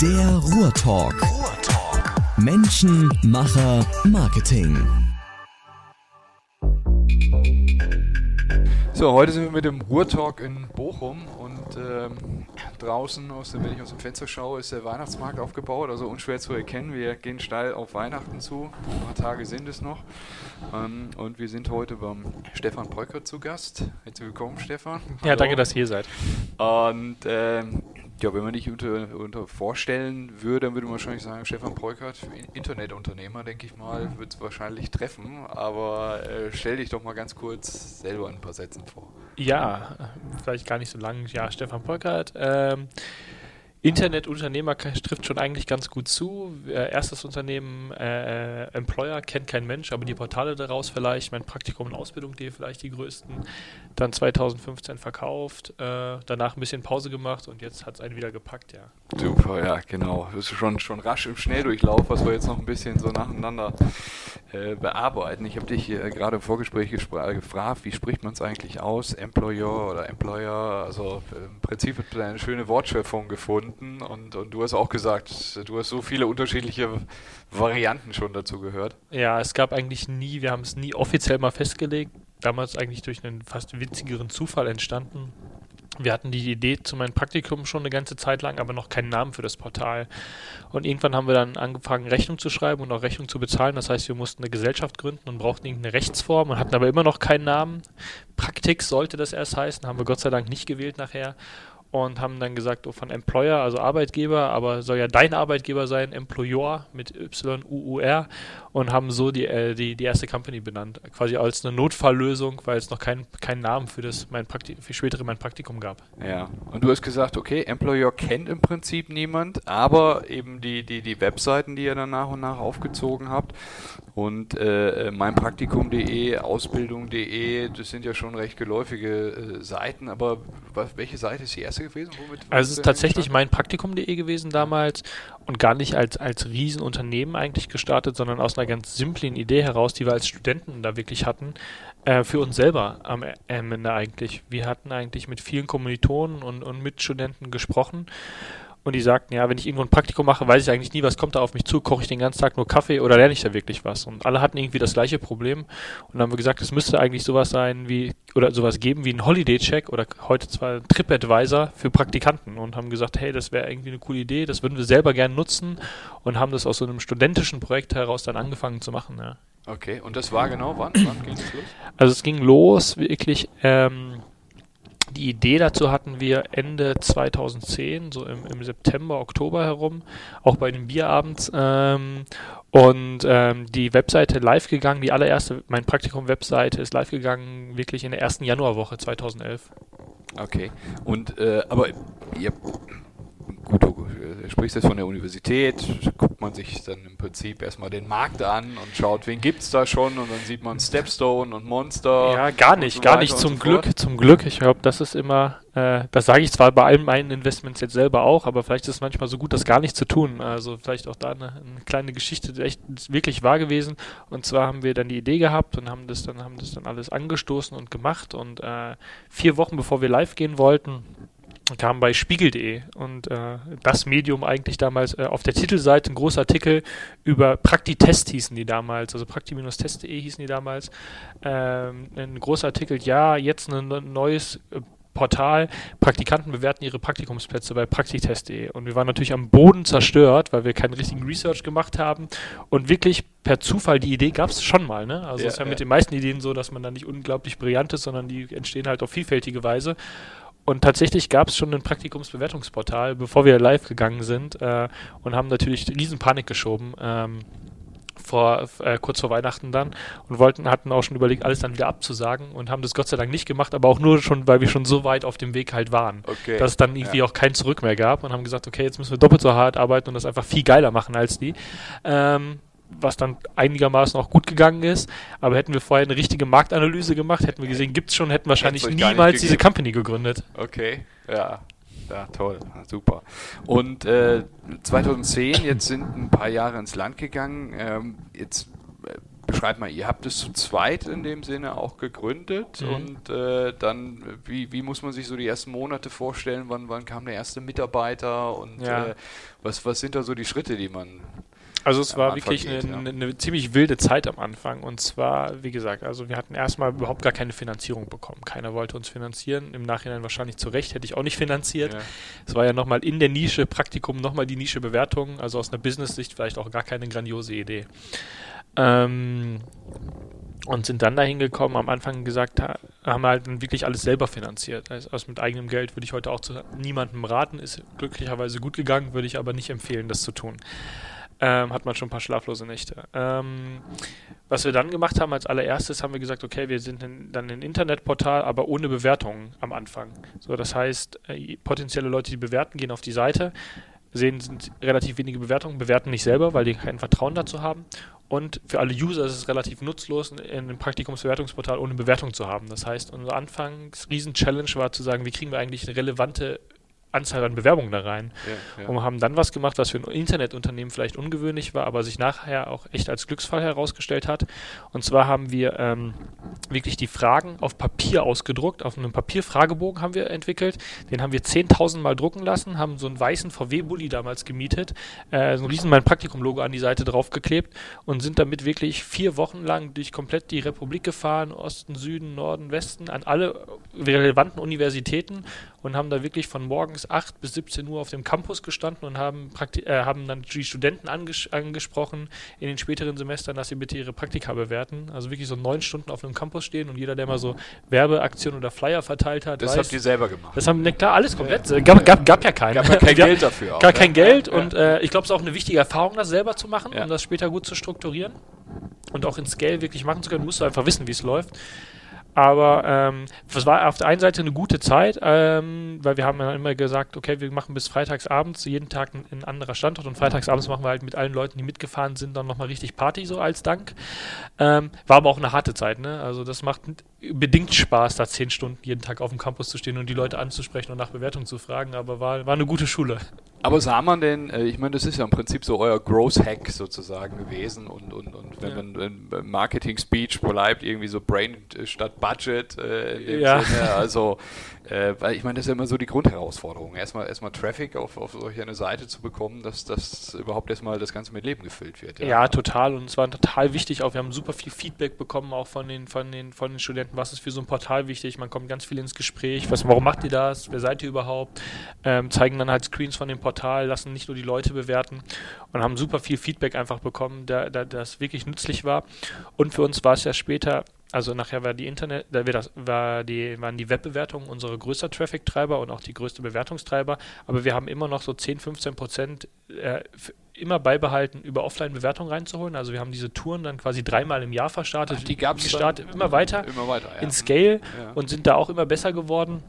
Der Ruhrtalk. Ruhrtalk. Menschen, Macher, Marketing. So, heute sind wir mit dem Ruhrtalk in Bochum und ähm, draußen, aus dem, wenn ich aus dem Fenster schaue, ist der Weihnachtsmarkt aufgebaut, also unschwer zu erkennen. Wir gehen steil auf Weihnachten zu, ein paar Tage sind es noch. Ähm, und wir sind heute beim Stefan Bröcker zu Gast. Herzlich willkommen, Stefan. Ja, Hallo. danke, dass ihr hier seid. Und ähm, ja, wenn man dich unter, unter vorstellen würde, dann würde man wahrscheinlich sagen, Stefan Preukert, Internetunternehmer, denke ich mal, wird es wahrscheinlich treffen. Aber äh, stell dich doch mal ganz kurz selber in ein paar Sätzen vor. Ja, vielleicht gar nicht so lang. Ja, Stefan Preukert. Ähm, Internetunternehmer trifft schon eigentlich ganz gut zu. Äh, erstes Unternehmen, äh, äh, Employer, kennt kein Mensch, aber die Portale daraus vielleicht, mein Praktikum und Ausbildung.de vielleicht die größten. Dann 2015 verkauft, äh, danach ein bisschen Pause gemacht und jetzt hat es einen wieder gepackt, ja. Super, ja, genau. Das ist schon, schon rasch im Schnelldurchlauf, was wir jetzt noch ein bisschen so nacheinander äh, bearbeiten. Ich habe dich äh, gerade im Vorgespräch gefragt, wie spricht man es eigentlich aus? Employer oder Employer? Also im Prinzip wird eine schöne Wortschöpfung gefunden gefunden und, und du hast auch gesagt, du hast so viele unterschiedliche Varianten schon dazu gehört. Ja, es gab eigentlich nie, wir haben es nie offiziell mal festgelegt, damals eigentlich durch einen fast witzigeren Zufall entstanden. Wir hatten die Idee zu meinem Praktikum schon eine ganze Zeit lang, aber noch keinen Namen für das Portal. Und irgendwann haben wir dann angefangen, Rechnung zu schreiben und auch Rechnung zu bezahlen. Das heißt, wir mussten eine Gesellschaft gründen und brauchten irgendeine Rechtsform und hatten aber immer noch keinen Namen. Praktix sollte das erst heißen, haben wir Gott sei Dank nicht gewählt nachher und haben dann gesagt, oh, von Employer, also Arbeitgeber, aber soll ja dein Arbeitgeber sein, Employer mit Y-U-U-R und haben so die, äh, die, die erste Company benannt, quasi als eine Notfalllösung, weil es noch keinen kein Namen für das mein für spätere mein Praktikum gab. Ja, und du hast gesagt, okay, Employer kennt im Prinzip niemand, aber eben die, die, die Webseiten, die ihr dann nach und nach aufgezogen habt und äh, meinpraktikum.de, ausbildung.de, das sind ja schon recht geläufige äh, Seiten, aber welche Seite ist die erste gewesen? Also es ist tatsächlich meinpraktikum.de gewesen damals und gar nicht als, als Riesenunternehmen eigentlich gestartet, sondern aus einer ganz simplen Idee heraus, die wir als Studenten da wirklich hatten, äh, für uns selber am Ende eigentlich. Wir hatten eigentlich mit vielen Kommilitonen und, und Mitstudenten gesprochen und die sagten, ja, wenn ich irgendwo ein Praktikum mache, weiß ich eigentlich nie, was kommt da auf mich zu, koche ich den ganzen Tag nur Kaffee oder lerne ich da wirklich was? Und alle hatten irgendwie das gleiche Problem. Und dann haben wir gesagt, es müsste eigentlich sowas sein wie, oder sowas geben wie ein Holiday-Check oder heute zwar ein TripAdvisor für Praktikanten und haben gesagt, hey, das wäre irgendwie eine coole Idee, das würden wir selber gerne nutzen und haben das aus so einem studentischen Projekt heraus dann angefangen zu machen, ja. Okay, und das war genau wann? Wann ging es los? Also es ging los wirklich, ähm, die Idee dazu hatten wir Ende 2010, so im, im September, Oktober herum, auch bei den Bierabends. Ähm, und ähm, die Webseite live gegangen, die allererste, mein Praktikum-Webseite ist live gegangen, wirklich in der ersten Januarwoche 2011. Okay. Und äh, aber ihr gut, du sprichst jetzt von der Universität, guckt man sich dann im Prinzip erstmal den Markt an und schaut, wen gibt es da schon und dann sieht man Stepstone und Monster. Ja, gar nicht, so gar nicht zum so Glück, fort. zum Glück. Ich glaube, das ist immer, äh, das sage ich zwar bei allen meinen Investments jetzt selber auch, aber vielleicht ist es manchmal so gut, das gar nicht zu tun. Also vielleicht auch da eine, eine kleine Geschichte, echt wirklich wahr gewesen. Und zwar haben wir dann die Idee gehabt und haben das dann, haben das dann alles angestoßen und gemacht und äh, vier Wochen bevor wir live gehen wollten, kam bei Spiegel.de und äh, das Medium eigentlich damals äh, auf der Titelseite ein großer Artikel über Praktitest hießen die damals, also prakti-test.de hießen die damals. Ähm, ein großer Artikel, ja, jetzt ein neues äh, Portal, Praktikanten bewerten ihre Praktikumsplätze bei praktitest.de. Und wir waren natürlich am Boden zerstört, weil wir keinen richtigen Research gemacht haben. Und wirklich per Zufall, die Idee gab es schon mal. Ne? Also es ja, ist ja, ja, mit den meisten Ideen so, dass man da nicht unglaublich brillant ist, sondern die entstehen halt auf vielfältige Weise. Und tatsächlich gab es schon ein Praktikumsbewertungsportal, bevor wir live gegangen sind äh, und haben natürlich riesen Panik geschoben. Ähm, vor, äh, kurz vor Weihnachten dann und wollten, hatten auch schon überlegt, alles dann wieder abzusagen und haben das Gott sei Dank nicht gemacht, aber auch nur schon, weil wir schon so weit auf dem Weg halt waren, okay. dass es dann irgendwie ja. auch kein Zurück mehr gab und haben gesagt, okay, jetzt müssen wir doppelt so hart arbeiten und das einfach viel geiler machen als die. Ähm, was dann einigermaßen auch gut gegangen ist. Aber hätten wir vorher eine richtige Marktanalyse gemacht, hätten wir gesehen, gibt es schon, hätten wahrscheinlich niemals diese Company gegründet. Okay, ja. Ja, toll, super. Und äh, 2010, jetzt sind ein paar Jahre ins Land gegangen. Ähm, jetzt äh, beschreib mal, ihr habt es zu zweit in dem Sinne auch gegründet mhm. und äh, dann, wie, wie muss man sich so die ersten Monate vorstellen? Wann, wann kam der erste Mitarbeiter und ja. äh, was, was sind da so die Schritte, die man also es war wirklich geht, eine, ja. eine, ziemlich wilde Zeit am Anfang. Und zwar, wie gesagt, also wir hatten erstmal überhaupt gar keine Finanzierung bekommen. Keiner wollte uns finanzieren. Im Nachhinein wahrscheinlich zu Recht, hätte ich auch nicht finanziert. Es ja. war ja nochmal in der Nische Praktikum, nochmal die Nische Bewertung. Also aus einer Business-Sicht vielleicht auch gar keine grandiose Idee. Ähm, und sind dann dahin gekommen, am Anfang gesagt, haben wir halt wirklich alles selber finanziert. Also aus mit eigenem Geld würde ich heute auch zu niemandem raten, ist glücklicherweise gut gegangen, würde ich aber nicht empfehlen, das zu tun ähm, hat man schon ein paar schlaflose Nächte. Ähm, was wir dann gemacht haben als allererstes, haben wir gesagt, okay, wir sind in, dann ein Internetportal, aber ohne Bewertungen am Anfang. So, das heißt, äh, potenzielle Leute, die bewerten, gehen auf die Seite, sehen sind relativ wenige Bewertungen, bewerten nicht selber, weil die kein Vertrauen dazu haben. Und für alle User ist es relativ nutzlos, in einem Praktikumsbewertungsportal ohne Bewertung zu haben. Das heißt, unser Anfangs Riesen-Challenge war zu sagen, wie kriegen wir eigentlich eine relevante Anzahl an Bewerbungen da rein. Ja, ja. Und haben dann was gemacht, was für ein Internetunternehmen vielleicht ungewöhnlich war, aber sich nachher auch echt als Glücksfall herausgestellt hat. Und zwar haben wir ähm, wirklich die Fragen auf Papier ausgedruckt, auf einem Papierfragebogen haben wir entwickelt. Den haben wir 10.000 Mal drucken lassen, haben so einen weißen VW-Bully damals gemietet, äh, so ein riesen mein Praktikum-Logo an die Seite draufgeklebt und sind damit wirklich vier Wochen lang durch komplett die Republik gefahren, Osten, Süden, Norden, Westen, an alle relevanten Universitäten und haben da wirklich von morgens 8 bis 17 Uhr auf dem Campus gestanden und haben, Prakti äh, haben dann die Studenten anges angesprochen in den späteren Semestern, dass sie bitte ihre Praktika bewerten. Also wirklich so neun Stunden auf einem Campus stehen und jeder, der mal so Werbeaktionen oder Flyer verteilt hat. Das weiß, habt ihr selber gemacht. Das haben, ne, klar, alles komplett. Ja. Gab, gab, gab ja keinen. Gab ja kein Geld dafür. Auch, gar kein Geld ja. und äh, ich glaube, es ist auch eine wichtige Erfahrung, das selber zu machen, um das später gut zu strukturieren und auch in Scale wirklich machen zu können, musst du einfach wissen, wie es läuft. Aber ähm, es war auf der einen Seite eine gute Zeit, ähm, weil wir haben ja immer gesagt, okay, wir machen bis freitagsabends jeden Tag ein, anderer Standort und freitagsabends machen wir halt mit allen Leuten, die mitgefahren sind, dann nochmal richtig Party so als Dank. Ähm, war aber auch eine harte Zeit, ne? Also das macht bedingt Spaß, da zehn Stunden jeden Tag auf dem Campus zu stehen und die Leute anzusprechen und nach Bewertung zu fragen, aber war, war eine gute Schule. Aber sah man denn, äh, ich meine, das ist ja im Prinzip so euer Growth-Hack sozusagen gewesen und, und, und wenn ja. man beim Marketing-Speech bleibt, irgendwie so Brain statt Budget äh, in dem ja. Sinne, also äh, weil ich meine, das ist ja immer so die Grundherausforderung. Erstmal, erstmal Traffic auf, auf solch eine Seite zu bekommen, dass das überhaupt erstmal das Ganze mit Leben gefüllt wird. Ja. ja, total. Und es war total wichtig auch. Wir haben super viel Feedback bekommen, auch von den, von den, von den Studenten. Was ist für so ein Portal wichtig? Man kommt ganz viel ins Gespräch. Was, warum macht ihr das? Wer seid ihr überhaupt? Ähm, zeigen dann halt Screens von dem Portal, lassen nicht nur die Leute bewerten und haben super viel Feedback einfach bekommen, da, da das wirklich nützlich war. Und für uns war es ja später also nachher war die Internet, da war die, waren die Webbewertungen unsere größter Traffic-Treiber und auch die größte Bewertungstreiber, aber wir haben immer noch so 10, 15 Prozent äh, immer beibehalten, über Offline-Bewertungen reinzuholen. Also wir haben diese Touren dann quasi dreimal im Jahr verstartet. Ach, die gab es immer weiter, immer weiter ja. in Scale ja. und sind da auch immer besser geworden.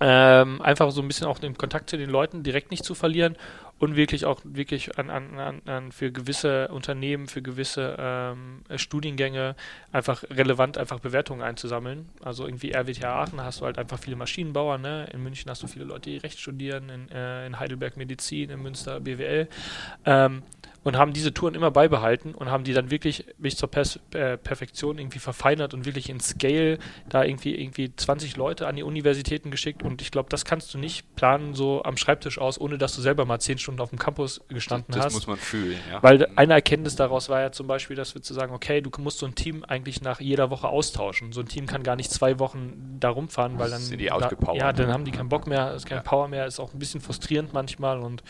Ähm, einfach so ein bisschen auch den Kontakt zu den Leuten direkt nicht zu verlieren und wirklich auch wirklich an, an, an für gewisse Unternehmen, für gewisse ähm, Studiengänge einfach relevant einfach Bewertungen einzusammeln. Also irgendwie RWTH Aachen hast du halt einfach viele Maschinenbauer, ne? in München hast du viele Leute, die Recht studieren, in, äh, in Heidelberg Medizin, in Münster BWL. Ähm, und haben diese Touren immer beibehalten und haben die dann wirklich bis zur Pers äh, Perfektion irgendwie verfeinert und wirklich in Scale da irgendwie irgendwie 20 Leute an die Universitäten geschickt und ich glaube, das kannst du nicht planen so am Schreibtisch aus, ohne dass du selber mal 10 Stunden auf dem Campus gestanden das, das hast. Das muss man fühlen, ja. Weil eine Erkenntnis daraus war ja zum Beispiel, dass wir zu sagen, okay, du musst so ein Team eigentlich nach jeder Woche austauschen. So ein Team kann gar nicht zwei Wochen da rumfahren, weil dann sind die ausgepowert. Ja, dann haben die keinen Bock mehr, ist kein ja. Power mehr, ist auch ein bisschen frustrierend manchmal und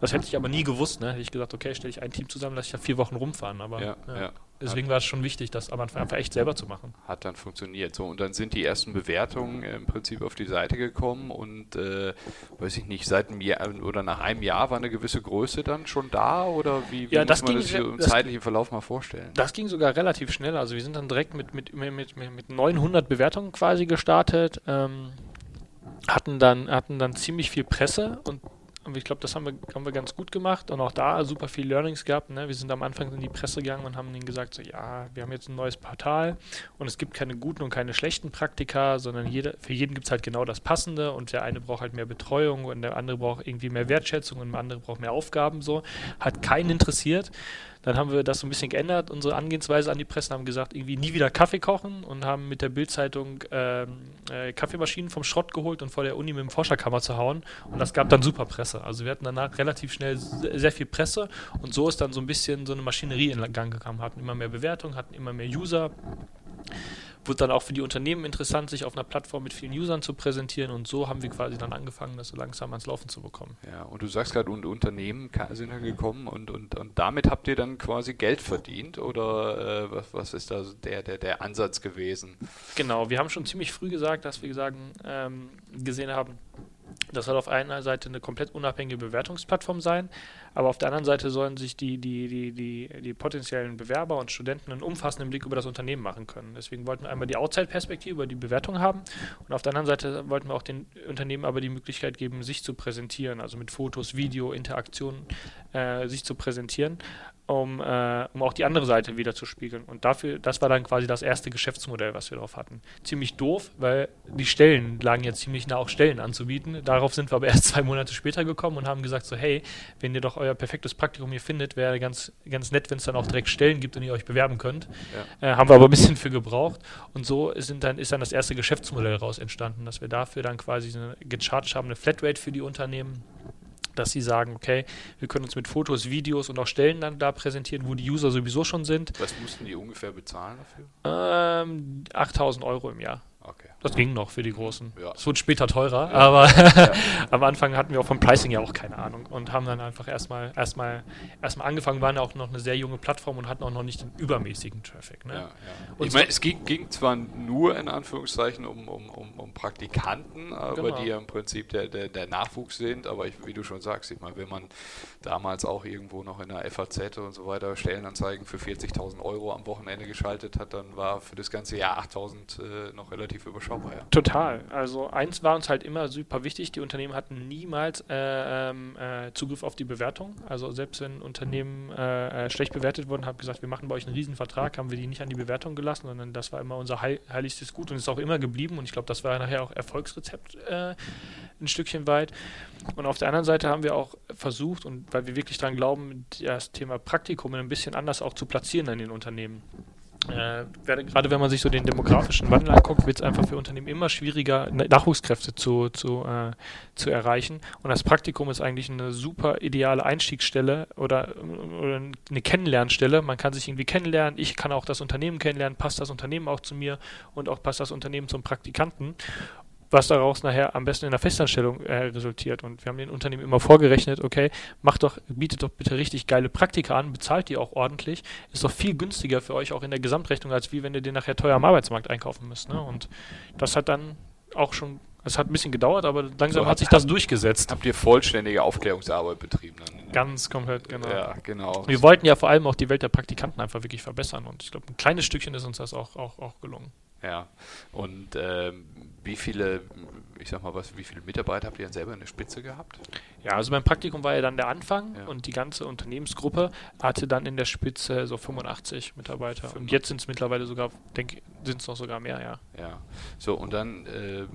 das hätte ich aber nie gewusst, ne? Hätte ich gesagt, okay, stelle ich ein Team zusammen, lasse ich ja vier Wochen rumfahren. Aber ja, ja. Deswegen war es schon wichtig, das am Anfang einfach echt selber zu machen. Hat dann funktioniert. So, und dann sind die ersten Bewertungen im Prinzip auf die Seite gekommen und äh, weiß ich nicht, seit einem Jahr oder nach einem Jahr war eine gewisse Größe dann schon da oder wie, wie ja, das muss man ging, das im zeitlichen Verlauf mal vorstellen? Das ging sogar relativ schnell. Also wir sind dann direkt mit, mit, mit, mit, mit 900 Bewertungen quasi gestartet. Ähm, hatten dann, hatten dann ziemlich viel Presse und Und ich glaube, das haben wir, haben wir ganz gut gemacht und auch da super viel Learnings gehabt. Ne? Wir sind am Anfang in die Presse gegangen und haben ihnen gesagt, so, ja, wir haben jetzt ein neues Portal und es gibt keine guten und keine schlechten Praktika, sondern jeder, für jeden gibt es halt genau das Passende und der eine braucht halt mehr Betreuung und der andere braucht irgendwie mehr Wertschätzung und der andere braucht mehr Aufgaben. So. Hat keinen interessiert. Dann haben wir das so ein bisschen geändert, unsere Angehensweise an die Presse, haben gesagt, irgendwie nie wieder Kaffee kochen und haben mit der Bildzeitung ähm, äh, Kaffeemaschinen vom Schrott geholt und vor der Uni mit dem Forscherkammer zu hauen. Und das gab dann super Presse. Also wir hatten danach relativ schnell sehr viel Presse und so ist dann so ein bisschen so eine Maschinerie in Gang gekommen, hatten immer mehr Bewertungen, hatten immer mehr User wurde dann auch für die Unternehmen interessant, sich auf einer Plattform mit vielen Usern zu präsentieren und so haben wir quasi dann angefangen, das so langsam ans Laufen zu bekommen. Ja, und du sagst gerade, und Unternehmen sind dann gekommen und, und, und damit habt ihr dann quasi Geld verdient oder äh, was, was ist da der, der, der Ansatz gewesen? Genau, wir haben schon ziemlich früh gesagt, dass wir sagen, ähm, gesehen haben, das soll auf einer Seite eine komplett unabhängige Bewertungsplattform sein, aber auf der anderen Seite sollen sich die, die, die, die, die potenziellen Bewerber und Studenten einen umfassenden Blick über das Unternehmen machen können. Deswegen wollten wir einmal die Outside-Perspektive über die Bewertung haben und auf der anderen Seite wollten wir auch den Unternehmen aber die Möglichkeit geben, sich zu präsentieren, also mit Fotos, Video, Interaktion äh, sich zu präsentieren um, äh, um auch die andere Seite wieder zu spiegeln. Und dafür, das war dann quasi das erste Geschäftsmodell, was wir drauf hatten. Ziemlich doof, weil die Stellen lagen ja ziemlich nah, auch Stellen anzubieten. Darauf sind wir aber erst zwei Monate später gekommen und haben gesagt, so hey, wenn ihr doch euer perfektes Praktikum hier findet, wäre ganz, ganz nett, wenn es dann auch direkt Stellen gibt und ihr euch bewerben könnt. Ja. Äh, haben wir aber ein bisschen für gebraucht. Und so sind dann, ist dann das erste Geschäftsmodell raus entstanden, dass wir dafür dann quasi eine, gecharged haben, eine Flatrate für die Unternehmen dass sie sagen, okay, wir können uns mit Fotos, Videos und auch Stellen dann da präsentieren, wo die User sowieso schon sind. Was mussten die ungefähr bezahlen dafür? Ähm, 8000 Euro im Jahr. Okay. Das ging noch für die Großen. Es ja. wurde später teurer, ja. aber ja. am Anfang hatten wir auch vom Pricing ja auch keine Ahnung und haben dann einfach erstmal erstmal erstmal angefangen, waren ja auch noch eine sehr junge Plattform und hatten auch noch nicht den übermäßigen Traffic. Ne? ich meine, es ging, ging, zwar nur in Anführungszeichen um, um, um, um Praktikanten, aber genau. die ja im Prinzip der, der, der Nachwuchs sind, aber ich, wie du schon sagst, ich meine, wenn man damals auch irgendwo noch in der FAZ und so weiter Stellenanzeigen für 40.000 Euro am Wochenende geschaltet hat, dann war für das ganze Jahr 8.000 äh, noch relativ überschaubar. Ja. Total. Also eins war uns halt immer super wichtig, die Unternehmen hatten niemals äh, ähm, äh, Zugriff auf die Bewertung. Also selbst wenn Unternehmen äh, äh, schlecht bewertet wurden, haben gesagt, wir machen bei euch einen Riesenvertrag, haben wir die nicht an die Bewertung gelassen, sondern das war immer unser heil heiligstes Gut und ist auch immer geblieben und ich glaube, das war nachher auch Erfolgsrezept äh, ein Stückchen weit. Und auf der anderen Seite haben wir auch versucht, und weil wir wirklich daran glauben, das Thema Praktikum ein bisschen anders auch zu platzieren in den Unternehmen. Äh, gerade wenn man sich so den demografischen Wandel anguckt, wird es einfach für Unternehmen immer schwieriger, Nachwuchskräfte zu, zu, äh, zu erreichen. Und das Praktikum ist eigentlich eine super ideale Einstiegsstelle oder, oder eine Kennenlernstelle. Man kann sich irgendwie kennenlernen. Ich kann auch das Unternehmen kennenlernen. Passt das Unternehmen auch zu mir und auch passt das Unternehmen zum Praktikanten was daraus nachher am besten in der Festanstellung äh, resultiert. Und wir haben den Unternehmen immer vorgerechnet, okay, macht doch, bietet doch bitte richtig geile Praktika an, bezahlt die auch ordentlich, ist doch viel günstiger für euch auch in der Gesamtrechnung, als wie wenn ihr den nachher teuer am Arbeitsmarkt einkaufen müsst. Ne? Und das hat dann auch schon, es hat ein bisschen gedauert, aber langsam so, hat sich das durchgesetzt. Habt ihr vollständige Aufklärungsarbeit betrieben dann? Ganz komplett, genau. Ja, genau. Wir wollten ja vor allem auch die Welt der Praktikanten einfach wirklich verbessern und ich glaube, ein kleines Stückchen ist uns das auch, auch, auch gelungen. Ja, und ähm, wie viele, ich sag mal was, wie viele Mitarbeiter habt ihr denn selber in der Spitze gehabt? Ja, also mein Praktikum war ja dann der Anfang ja. und die ganze Unternehmensgruppe hatte dann in der Spitze so 85 Mitarbeiter. 85. Und jetzt sind es mittlerweile sogar, denke sind es noch sogar mehr, ja. Ja, so und dann äh,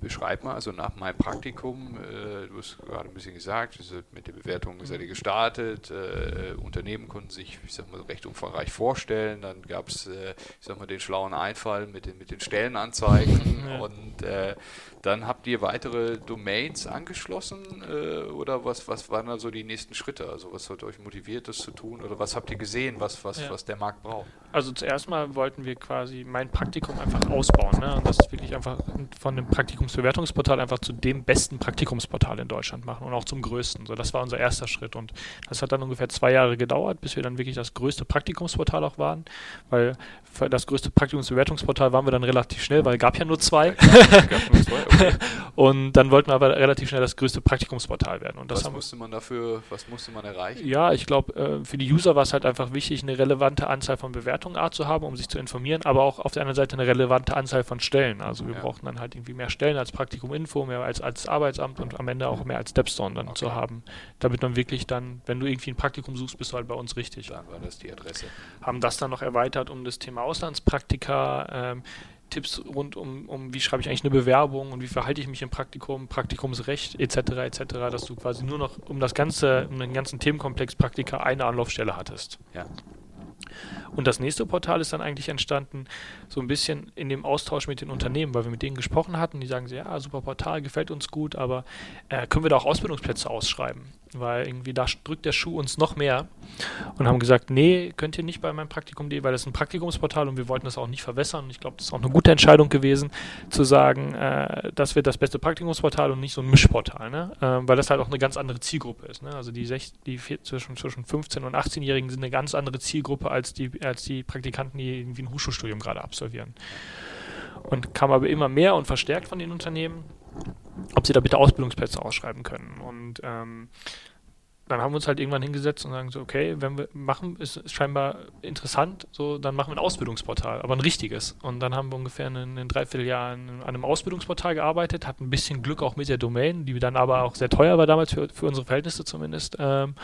beschreib mal, also nach meinem Praktikum, äh, du hast gerade ein bisschen gesagt, mit der Bewertung seid ihr gestartet, äh, Unternehmen konnten sich, ich sag mal, recht umfangreich vorstellen, dann gab es, äh, ich sag mal, den schlauen Einfall mit den, mit den Stellenanzeigen ja. und äh, dann habt ihr weitere Domains angeschlossen äh, oder was, was waren da so die nächsten Schritte? Also was hat euch motiviert, das zu tun oder was habt ihr gesehen, was, was, ja. was der Markt braucht? Also zuerst mal wollten wir quasi mein Praktikum einfach ausbauen ne? und das wirklich einfach von dem Praktikumsbewertungsportal einfach zu dem besten Praktikumsportal in Deutschland machen und auch zum größten. So, das war unser erster Schritt und das hat dann ungefähr zwei Jahre gedauert, bis wir dann wirklich das größte Praktikumsportal auch waren, weil für das größte Praktikumsbewertungsportal waren wir dann relativ schnell, weil es gab ja nur zwei. Gab nur zwei und dann wollten wir aber relativ schnell das größte Praktikumsportal werden. Und was musste man dafür, was musste man erreichen? Ja, ich glaube, äh, für die User war es halt einfach wichtig, eine relevante Anzahl von Bewertungen A zu haben, um sich zu informieren, aber auch auf der anderen Seite eine relevante Anzahl von Stellen. Also wir ja. brauchten dann halt irgendwie mehr Stellen als Praktikum Info, mehr als, als Arbeitsamt und am Ende auch mehr als Stepstone dann okay. zu haben. Damit man wirklich dann, wenn du irgendwie ein Praktikum suchst, bist du halt bei uns richtig. Dann war das die Adresse. Haben das dann noch erweitert um das Thema Auslandspraktika, ähm, Tipps rund um, um wie schreibe ich eigentlich eine Bewerbung und wie verhalte ich mich im Praktikum, Praktikumsrecht etc. etc., dass du quasi nur noch um das ganze, um den ganzen Themenkomplex Praktika eine Anlaufstelle hattest. Ja. Und das nächste Portal ist dann eigentlich entstanden, so ein bisschen in dem Austausch mit den Unternehmen, weil wir mit denen gesprochen hatten. Die sagen ja, super Portal, gefällt uns gut, aber äh, können wir da auch Ausbildungsplätze ausschreiben? Weil irgendwie da drückt der Schuh uns noch mehr. Und haben gesagt, nee, könnt ihr nicht bei meinem Praktikum.de, weil das ist ein Praktikumsportal und wir wollten das auch nicht verwässern. Und ich glaube, das ist auch eine gute Entscheidung gewesen, zu sagen, äh, das wird das beste Praktikumsportal und nicht so ein Mischportal, ne? Äh, weil das halt auch eine ganz andere Zielgruppe ist. Ne? Also die, sech, die zwischen, zwischen 15 und 18-Jährigen sind eine ganz andere Zielgruppe als die als die Praktikanten, die irgendwie ein Hochschulstudium gerade absolvieren. Und kam aber immer mehr und verstärkt von den Unternehmen, ob sie da bitte Ausbildungsplätze ausschreiben können. Und ähm, dann haben wir uns halt irgendwann hingesetzt und sagen so, okay, wenn wir machen, ist, scheinbar interessant, so, dann machen wir ein Ausbildungsportal, aber ein richtiges. Und dann haben wir ungefähr in, in dreiviertel Jahren an einem Ausbildungsportal gearbeitet, hatten ein bisschen Glück auch mit der Domain, die dann aber auch sehr teuer war damals für, für unsere Verhältnisse zumindest. Ähm,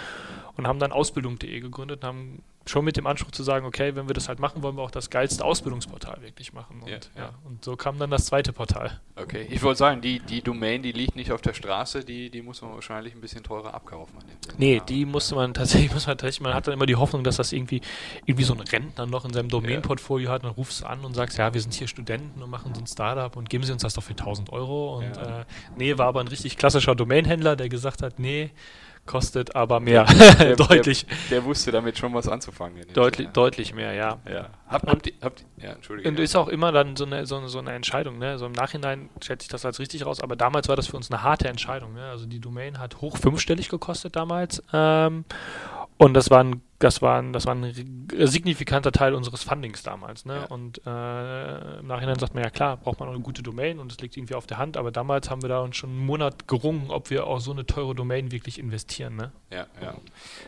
und haben dann Ausbildung.de gegründet und haben schon mit dem Anspruch zu sagen, okay, wenn wir das halt machen, wollen wir auch das geilste Ausbildungsportal wirklich machen. Und, ja, ja. ja und so kam dann das zweite Portal. Okay, ich wollte sagen, die, die Domain, die liegt nicht auf der Straße, die, die muss man wahrscheinlich ein bisschen teurer abkaufen. Nee, die musste man tatsächlich, muss man tatsächlich, man hat dann immer die Hoffnung, dass das irgendwie, irgendwie so ein Rentner noch in seinem Domain-Portfolio hat, dann rufst du an und sagst, ja, wir sind hier Studenten und machen so ein Startup und geben sie uns das doch für 1000 Euro. Und äh, nee, war aber ein richtig klassischer Domainhändler, der gesagt hat, nee, kostet aber mehr. Der, deutlich. Der, der, wusste damit schon was anzufangen. Deutlich, ja. deutlich mehr, ja. ja. Habt, habt, ihr, habt, ja, Entschuldige. Und ist auch immer dann so eine, so, so eine Entscheidung. Ne? So im Nachhinein schätze ich das als richtig raus, aber damals war das für uns eine harte Entscheidung. Ne? Also die Domain hat hoch fünfstellig gekostet damals. Ähm, und das war ein, das war ein, das war ein signifikanter Teil unseres Fundings damals. Ne? Ja. Und äh, im Nachhinein sagt man ja klar, braucht man auch eine gute Domain und es liegt irgendwie auf der Hand, aber damals haben wir da uns schon einen Monat gerungen, ob wir auch so eine teure Domain wirklich investieren. Ne? Ja, ja.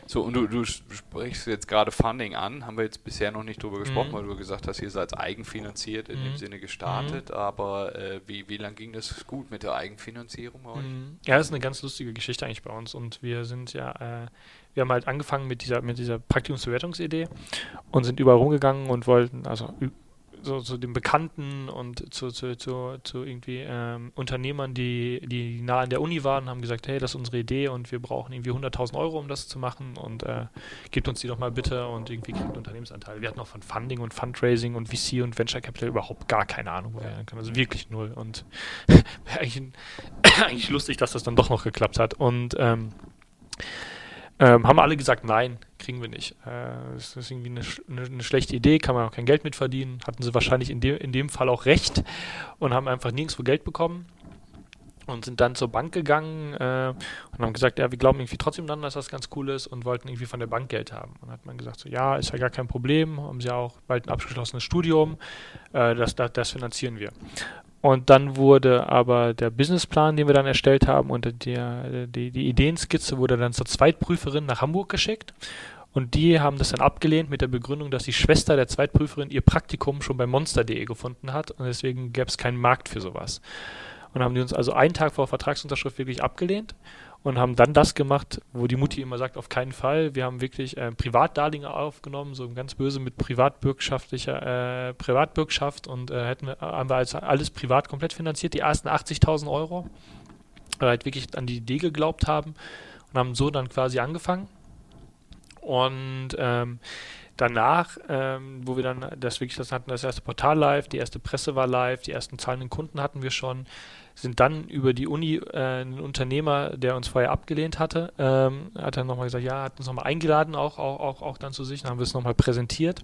So, und du, du sprichst jetzt gerade Funding an, haben wir jetzt bisher noch nicht drüber gesprochen, mhm. weil du gesagt hast, ihr seid eigenfinanziert in mhm. dem Sinne gestartet, mhm. aber äh, wie, wie lang ging das gut mit der Eigenfinanzierung bei euch? Mhm. Ja, das ist eine ganz lustige Geschichte eigentlich bei uns und wir sind ja äh, wir haben halt angefangen mit dieser, mit dieser Praktikumsbewertungsidee und sind überall rumgegangen und wollten, also so zu den Bekannten und zu, zu, zu, zu irgendwie ähm, Unternehmern, die, die nah an der Uni waren, haben gesagt, hey, das ist unsere Idee und wir brauchen irgendwie 100.000 Euro, um das zu machen und äh, gebt uns die doch mal bitte und irgendwie kriegt Unternehmensanteil. Wir hatten auch von Funding und Fundraising und VC und Venture Capital überhaupt gar keine Ahnung, also wirklich null und eigentlich, eigentlich lustig, dass das dann doch noch geklappt hat. Und ähm, ähm, haben alle gesagt, nein, kriegen wir nicht. Äh, das ist irgendwie eine, eine, eine, schlechte Idee, kann man auch kein Geld mit verdienen. Hatten sie wahrscheinlich in, de, in dem Fall auch recht und haben einfach nirgendwo Geld bekommen und sind dann zur Bank gegangen äh, und haben gesagt, ja, wir glauben irgendwie trotzdem dann, dass das ganz cool ist und wollten irgendwie von der Bank Geld haben. Und dann hat man gesagt, so, ja, ist ja gar kein Problem, haben sie auch bald ein abgeschlossenes Studium, äh, das, das, das finanzieren wir. Und dann wurde aber der Businessplan, den wir dann erstellt haben, und die, die, die Ideenskizze wurde dann zur Zweitprüferin nach Hamburg geschickt. Und die haben das dann abgelehnt mit der Begründung, dass die Schwester der Zweitprüferin ihr Praktikum schon bei monster.de gefunden hat und deswegen gäbe es keinen Markt für sowas. Und haben die uns also einen Tag vor Vertragsunterschrift wirklich abgelehnt und haben dann das gemacht, wo die Mutti immer sagt, auf keinen Fall. Wir haben wirklich äh, Privatdarlehen aufgenommen, so ganz böse mit privatbürgschaftlicher äh, Privatbürgschaft und äh, hätten wir, haben wir also alles privat komplett finanziert, die ersten 80.000 Euro, weil wir halt wirklich an die Idee geglaubt haben und haben so dann quasi angefangen. Und ähm, danach, ähm, wo wir dann das wirklich das hatten, das erste Portal live, die erste Presse war live, die ersten zahlenden Kunden hatten wir schon, sind dann über die Uni äh, ein Unternehmer, der uns vorher abgelehnt hatte, ähm, hat dann nochmal gesagt, ja, hat uns nochmal eingeladen, auch, auch, auch, auch dann zu sich, dann haben wir es nochmal präsentiert.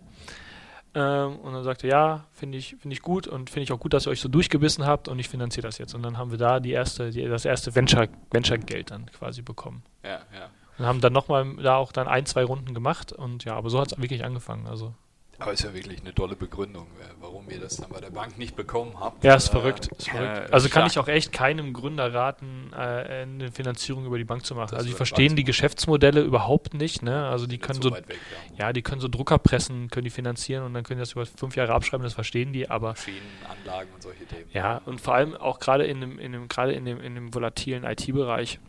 Ähm, und dann sagte, ja, finde ich, finde ich gut und finde ich auch gut, dass ihr euch so durchgebissen habt und ich finanziere das jetzt. Und dann haben wir da die erste, die, das erste Venture, Venture-Geld dann quasi bekommen. Ja, ja. Und haben dann nochmal da auch dann ein, zwei Runden gemacht und ja, aber so hat es wirklich angefangen. Also Aber ist ja wirklich eine tolle Begründung, äh, warum ihr das dann bei der Bank nicht bekommen habt. Ja, ist äh, verrückt. Ist verrückt. Äh, also kann ich auch echt keinem Gründer raten, äh, eine Finanzierung über die Bank zu machen. Das also die verstehen die Geschäftsmodelle überhaupt nicht. Ne? Also die können so, weg, ja. ja. die können so Druckerpressen, können die finanzieren und dann können die das über fünf Jahre abschreiben, das verstehen die, aber Maschinen, Anlagen und solche Themen. Ja, und vor allem auch gerade in dem, in dem, gerade in dem, in dem volatilen IT-Bereich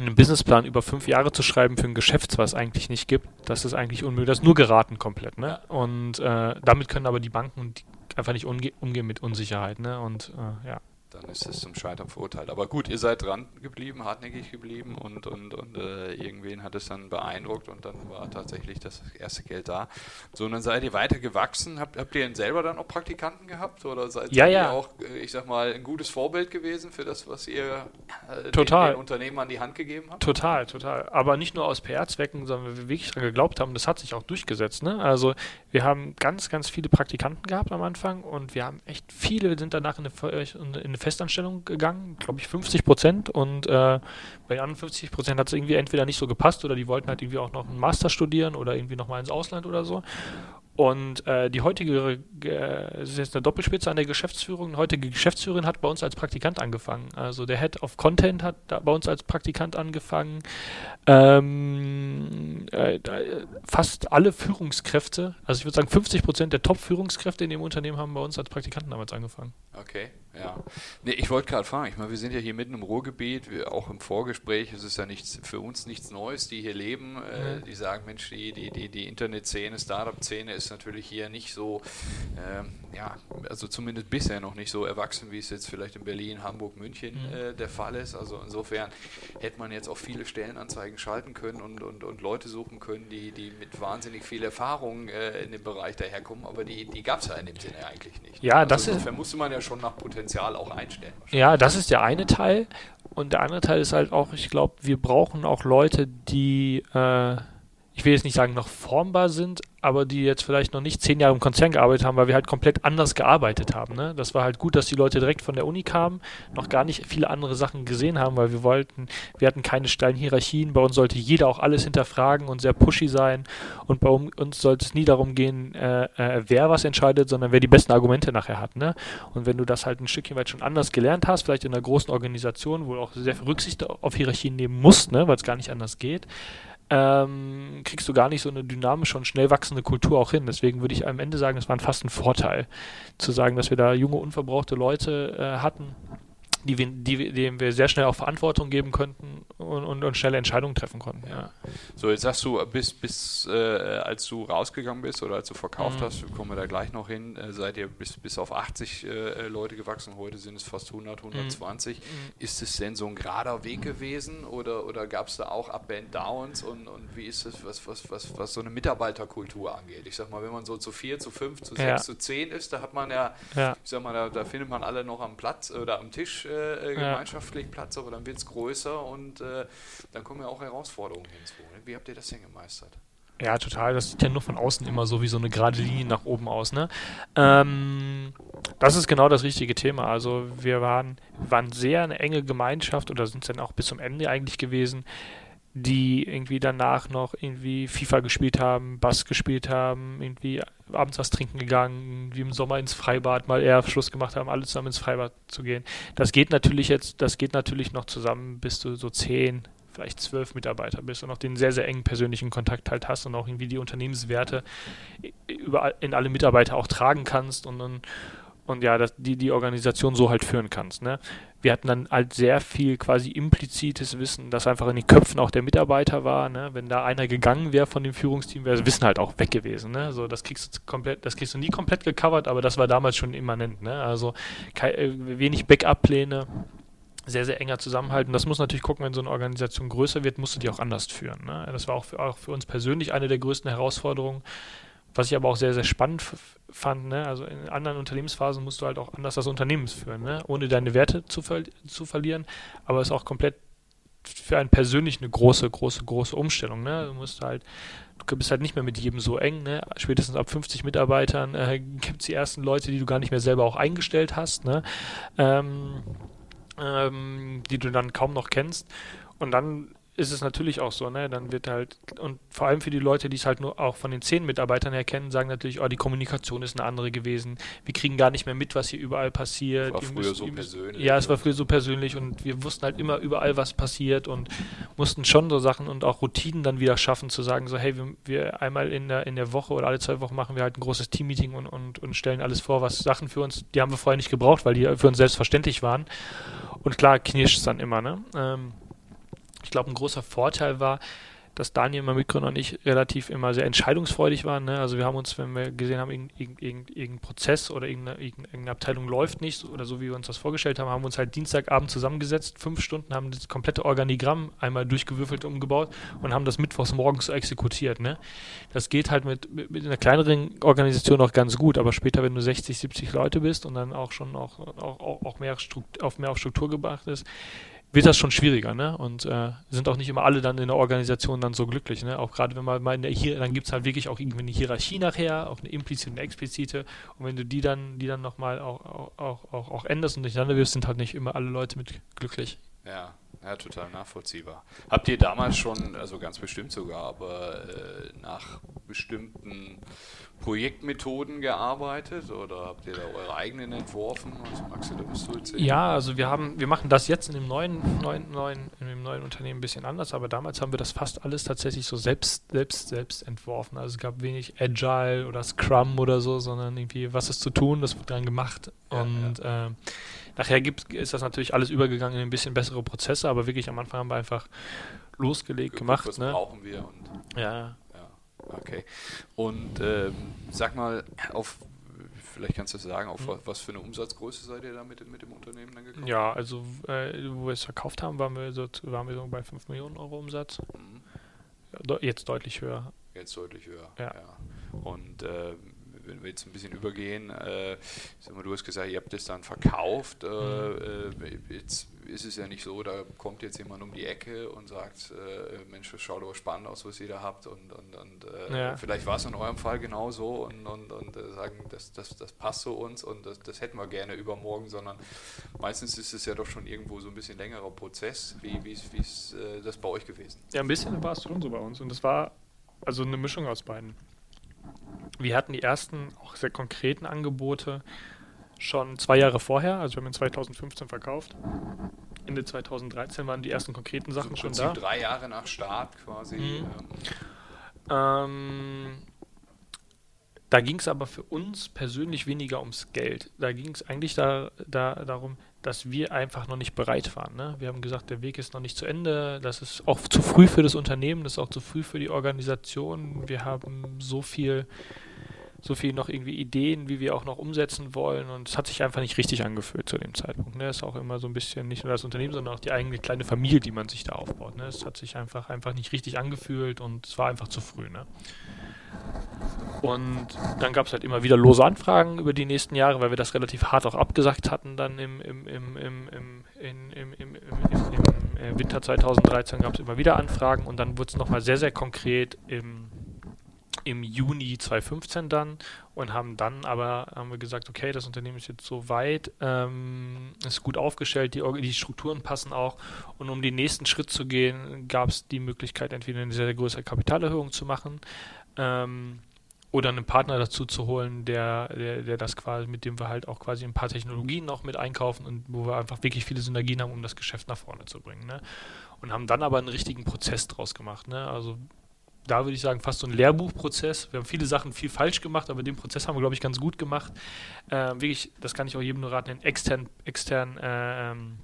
einen Businessplan über fünf Jahre zu schreiben für ein Geschäft, was es eigentlich nicht gibt, das ist eigentlich unmöglich. Das ist nur geraten komplett. Ne? Und äh, damit können aber die Banken einfach nicht umgehen mit Unsicherheit. Ne? Und äh, ja dann ist es zum Scheitern verurteilt. Aber gut, ihr seid dran geblieben, hartnäckig geblieben und, und, und äh, irgendwen hat es dann beeindruckt und dann war tatsächlich das erste Geld da. So, und dann seid ihr weiter gewachsen. Habt, habt ihr denn selber dann auch Praktikanten gehabt oder seid ja, ihr ja. auch, äh, ich sag mal, ein gutes Vorbild gewesen für das, was ihr äh, total. Den, den Unternehmen an die Hand gegeben habt? Total, total. Aber nicht nur aus PR-Zwecken, sondern wir wirklich daran geglaubt haben, das hat sich auch durchgesetzt. Ne? Also wir haben ganz, ganz viele Praktikanten gehabt am Anfang und wir haben echt viele, sind danach in eine, in eine Festanstellung gegangen, glaube ich 50 Prozent und äh, bei den anderen 50 Prozent hat es irgendwie entweder nicht so gepasst oder die wollten halt irgendwie auch noch einen Master studieren oder irgendwie nochmal ins Ausland oder so. Und äh, die heutige, äh, ist jetzt eine Doppelspitze an der Geschäftsführung, die heutige Geschäftsführerin hat bei uns als Praktikant angefangen. Also der Head of Content hat bei uns als Praktikant angefangen. Ähm, äh, fast alle Führungskräfte, also ich würde sagen 50 Prozent der Top-Führungskräfte in dem Unternehmen haben bei uns als Praktikanten damals angefangen. Okay, ja. Nee, ich wollte gerade fragen, ich meine, wir sind ja hier mitten im Ruhrgebiet, wir, auch im Vorgespräch, es ist ja nichts, für uns nichts Neues, die hier leben, äh, die sagen, Mensch, die, die, die, die Internet-Szene, Startup-Szene ist natürlich hier nicht so, ähm, ja, also zumindest bisher noch nicht so erwachsen, wie es jetzt vielleicht in Berlin, Hamburg, München mhm. äh, der Fall ist. Also insofern hätte man jetzt auch viele Stellenanzeigen schalten können und, und, und Leute suchen können, die, die mit wahnsinnig viel Erfahrung äh, in dem Bereich daherkommen, aber die, die gab es ja in dem Sinne eigentlich nicht. Ja, also das insofern ist, musste man ja schon nach Potenzial auch einstellen. Ja, das ist der eine Teil. Und der andere Teil ist halt auch, ich glaube, wir brauchen auch Leute, die, äh, ich will jetzt nicht sagen, noch formbar sind, aber die jetzt vielleicht noch nicht zehn Jahre im Konzern gearbeitet haben, weil wir halt komplett anders gearbeitet haben. Ne? Das war halt gut, dass die Leute direkt von der Uni kamen, noch gar nicht viele andere Sachen gesehen haben, weil wir wollten, wir hatten keine steilen Hierarchien, bei uns sollte jeder auch alles hinterfragen und sehr pushy sein und bei uns sollte es nie darum gehen, äh, äh, wer was entscheidet, sondern wer die besten Argumente nachher hat. Ne? Und wenn du das halt ein Stückchen weit schon anders gelernt hast, vielleicht in einer großen Organisation, wo du auch sehr viel Rücksicht auf Hierarchien nehmen musst, ne? weil es gar nicht anders geht, ähm, kriegst du gar nicht so eine dynamische und schnell wachsende Kultur auch hin. Deswegen würde ich am Ende sagen, es war fast ein Vorteil, zu sagen, dass wir da junge, unverbrauchte Leute äh, hatten, die wir, die, denen wir sehr schnell auch Verantwortung geben könnten und, und, und schnelle Entscheidungen treffen konnten. Ja. So, jetzt sagst du, bis, bis äh, als du rausgegangen bist oder als du verkauft mhm. hast, kommen wir da gleich noch hin, äh, seid ihr bis, bis auf 80 äh, Leute gewachsen, heute sind es fast 100, 120. Mhm. Ist es denn so ein gerader Weg gewesen oder, oder gab es da auch Up and Downs und, und wie ist es, was, was, was, was so eine Mitarbeiterkultur angeht? Ich sag mal, wenn man so zu vier, zu fünf, zu ja. sechs, zu zehn ist, da hat man ja, ja. ich sag mal, da, da findet man alle noch am Platz oder am Tisch äh, gemeinschaftlich Platz, aber dann wird es größer und äh, dann kommen ja auch Herausforderungen hinzu. Ne? Wie habt ihr das denn gemeistert? Ja, total. Das sieht ja nur von außen immer so wie so eine gerade Linie nach oben aus. Ne? Ähm, das ist genau das richtige Thema. Also wir waren, waren sehr eine enge Gemeinschaft oder sind es dann auch bis zum Ende eigentlich gewesen, die irgendwie danach noch irgendwie FIFA gespielt haben, Bass gespielt haben, irgendwie abends was trinken gegangen, wie im Sommer ins Freibad mal eher Schluss gemacht haben, alle zusammen ins Freibad zu gehen. Das geht natürlich jetzt, das geht natürlich noch zusammen, bis du so zehn, vielleicht zwölf Mitarbeiter bist und auch den sehr, sehr engen persönlichen Kontakt halt hast und auch irgendwie die Unternehmenswerte überall in alle Mitarbeiter auch tragen kannst und dann und ja, dass die, die Organisation so halt führen kannst. Ne? Wir hatten dann halt sehr viel quasi implizites Wissen, das einfach in den Köpfen auch der Mitarbeiter war. Ne? Wenn da einer gegangen wäre von dem Führungsteam, wäre das Wissen halt auch weg gewesen. Ne? So, das kriegst du komplett, das kriegst du nie komplett gecovert, aber das war damals schon immanent. Ne? Also äh, wenig Backup-Pläne, sehr, sehr enger zusammenhalten. Das muss natürlich gucken, wenn so eine Organisation größer wird, musst du die auch anders führen. Ne? Das war auch für, auch für uns persönlich eine der größten Herausforderungen, was ich aber auch sehr, sehr spannend fand. Ne? Also in anderen Unternehmensphasen musst du halt auch anders das Unternehmen führen, ne? ohne deine Werte zu, ver zu verlieren. Aber es ist auch komplett für einen persönlich eine große, große, große Umstellung. Ne? Du musst halt, du bist halt nicht mehr mit jedem so eng. Ne? Spätestens ab 50 Mitarbeitern äh, gibt es die ersten Leute, die du gar nicht mehr selber auch eingestellt hast, ne? Ähm, ähm, die du dann kaum noch kennst. Und dann ist es natürlich auch so, ne? Dann wird halt, und vor allem für die Leute, die es halt nur auch von den zehn Mitarbeitern her kennen, sagen natürlich, oh, die Kommunikation ist eine andere gewesen. Wir kriegen gar nicht mehr mit, was hier überall passiert. War früher müssen, so persönlich. Ja, es war früher so persönlich und wir wussten halt immer überall, was passiert und mussten schon so Sachen und auch Routinen dann wieder schaffen, zu sagen, so, hey, wir, wir einmal in der, in der Woche oder alle zwei Wochen machen wir halt ein großes Teammeeting und, und, und stellen alles vor, was Sachen für uns, die haben wir vorher nicht gebraucht, weil die für uns selbstverständlich waren. Und klar knirscht es dann immer, ne? Ähm, ich glaube, ein großer Vorteil war, dass Daniel, mein Mitgründer und ich relativ immer sehr entscheidungsfreudig waren. Ne? Also wir haben uns, wenn wir gesehen haben, irgendein, irgendein, irgendein Prozess oder irgendeine, irgendeine, Abteilung läuft nicht oder so, wie wir uns das vorgestellt haben, haben wir uns halt Dienstagabend zusammengesetzt, fünf Stunden, haben das komplette Organigramm einmal durchgewürfelt, umgebaut und haben das mittwochs morgens exekutiert. Ne? Das geht halt mit, mit, einer kleineren Organisation auch ganz gut, aber später, wenn du 60, 70 Leute bist und dann auch schon auch, auch, auch mehr, auf mehr auf Struktur gebracht ist, wird das schon schwieriger, ne? Und äh, sind auch nicht immer alle dann in der Organisation dann so glücklich, ne? Auch gerade wenn man mal in der hier, dann gibt es halt wirklich auch irgendwie eine Hierarchie nachher, auch eine implizite und eine explizite. Und wenn du die dann, die dann nochmal auch, auch, auch, auch änderst und durcheinander wirst, sind halt nicht immer alle Leute mit glücklich. Ja, ja, total nachvollziehbar. Habt ihr damals schon, also ganz bestimmt sogar, aber äh, nach bestimmten Projektmethoden gearbeitet oder habt ihr da eure eigenen entworfen? Also Max, da bist du erzählen. Ja, also wir haben, wir machen das jetzt in dem neuen, neuen, neuen, in dem neuen Unternehmen ein bisschen anders, aber damals haben wir das fast alles tatsächlich so selbst, selbst, selbst entworfen. Also es gab wenig Agile oder Scrum oder so, sondern irgendwie, was ist zu tun, das wird dann gemacht. Ja, und ja. Äh, nachher gibt, ist das natürlich alles übergegangen in ein bisschen bessere Prozesse, aber wirklich am Anfang haben wir einfach losgelegt, Geguckt, gemacht. Was ne? brauchen wir? Und ja. Okay. Und ähm, sag mal, auf vielleicht kannst du sagen, auf mhm. was für eine Umsatzgröße seid ihr da mit, mit dem Unternehmen dann gekommen? Ja, also äh, wo wir es verkauft haben, waren wir so, waren wir so bei 5 Millionen Euro Umsatz. Mhm. Ja, jetzt deutlich höher. Jetzt deutlich höher. Ja. ja. Und äh, wenn wir jetzt ein bisschen übergehen, äh, sag mal, du hast gesagt, ihr habt das dann verkauft. Äh, mhm. Äh, jetzt ist es ja nicht so, da kommt jetzt jemand um die Ecke und sagt, äh, Mensch, das schaut aber spannend aus, was ihr da habt. Und, und, und äh, ja. vielleicht war es in eurem Fall genauso und, und, und äh, sagen, das, das, das passt zu uns und das, das hätten wir gerne übermorgen, sondern meistens ist es ja doch schon irgendwo so ein bisschen längerer Prozess. Wie ist das bei euch gewesen? Ja, ein bisschen war es schon so bei uns. Und das war also eine Mischung aus beiden wir hatten die ersten auch sehr konkreten Angebote schon zwei Jahre vorher, also wir haben in 2015 verkauft. Ende 2013 waren die ersten konkreten Sachen also schon da. Drei Jahre nach Start quasi. Mhm. Ähm, ähm da ging es aber für uns persönlich weniger ums Geld. Da ging es eigentlich da, da, darum, dass wir einfach noch nicht bereit waren. Ne? Wir haben gesagt, der Weg ist noch nicht zu Ende. Das ist auch zu früh für das Unternehmen, das ist auch zu früh für die Organisation. Wir haben so viel, so viel noch irgendwie Ideen, wie wir auch noch umsetzen wollen. Und es hat sich einfach nicht richtig angefühlt zu dem Zeitpunkt. Ne? Es ist auch immer so ein bisschen nicht nur das Unternehmen, sondern auch die eigene kleine Familie, die man sich da aufbaut. Ne? Es hat sich einfach, einfach nicht richtig angefühlt und es war einfach zu früh. Ne? Und dann gab es halt immer wieder lose Anfragen über die nächsten Jahre, weil wir das relativ hart auch abgesagt hatten. Dann im, im, im, im, im, im, im, im Winter 2013 gab es immer wieder Anfragen und dann wurde es nochmal sehr, sehr konkret im, im Juni 2015 dann und haben dann aber haben wir gesagt, okay, das Unternehmen ist jetzt so weit, ähm, ist gut aufgestellt, die, die Strukturen passen auch und um den nächsten Schritt zu gehen, gab es die Möglichkeit, entweder eine sehr, sehr größere Kapitalerhöhung zu machen ähm, oder einen Partner dazu zu holen, der, der, der das quasi, mit dem wir halt auch quasi ein paar Technologien noch mit einkaufen und wo wir einfach wirklich viele Synergien haben, um das Geschäft nach vorne zu bringen. Ne? Und haben dann aber einen richtigen Prozess draus gemacht. Ne? Also da würde ich sagen, fast so ein Lehrbuchprozess. Wir haben viele Sachen viel falsch gemacht, aber den Prozess haben wir, glaube ich, ganz gut gemacht. Äh, wirklich, das kann ich auch jedem nur raten, einen externen extern, äh, ähm,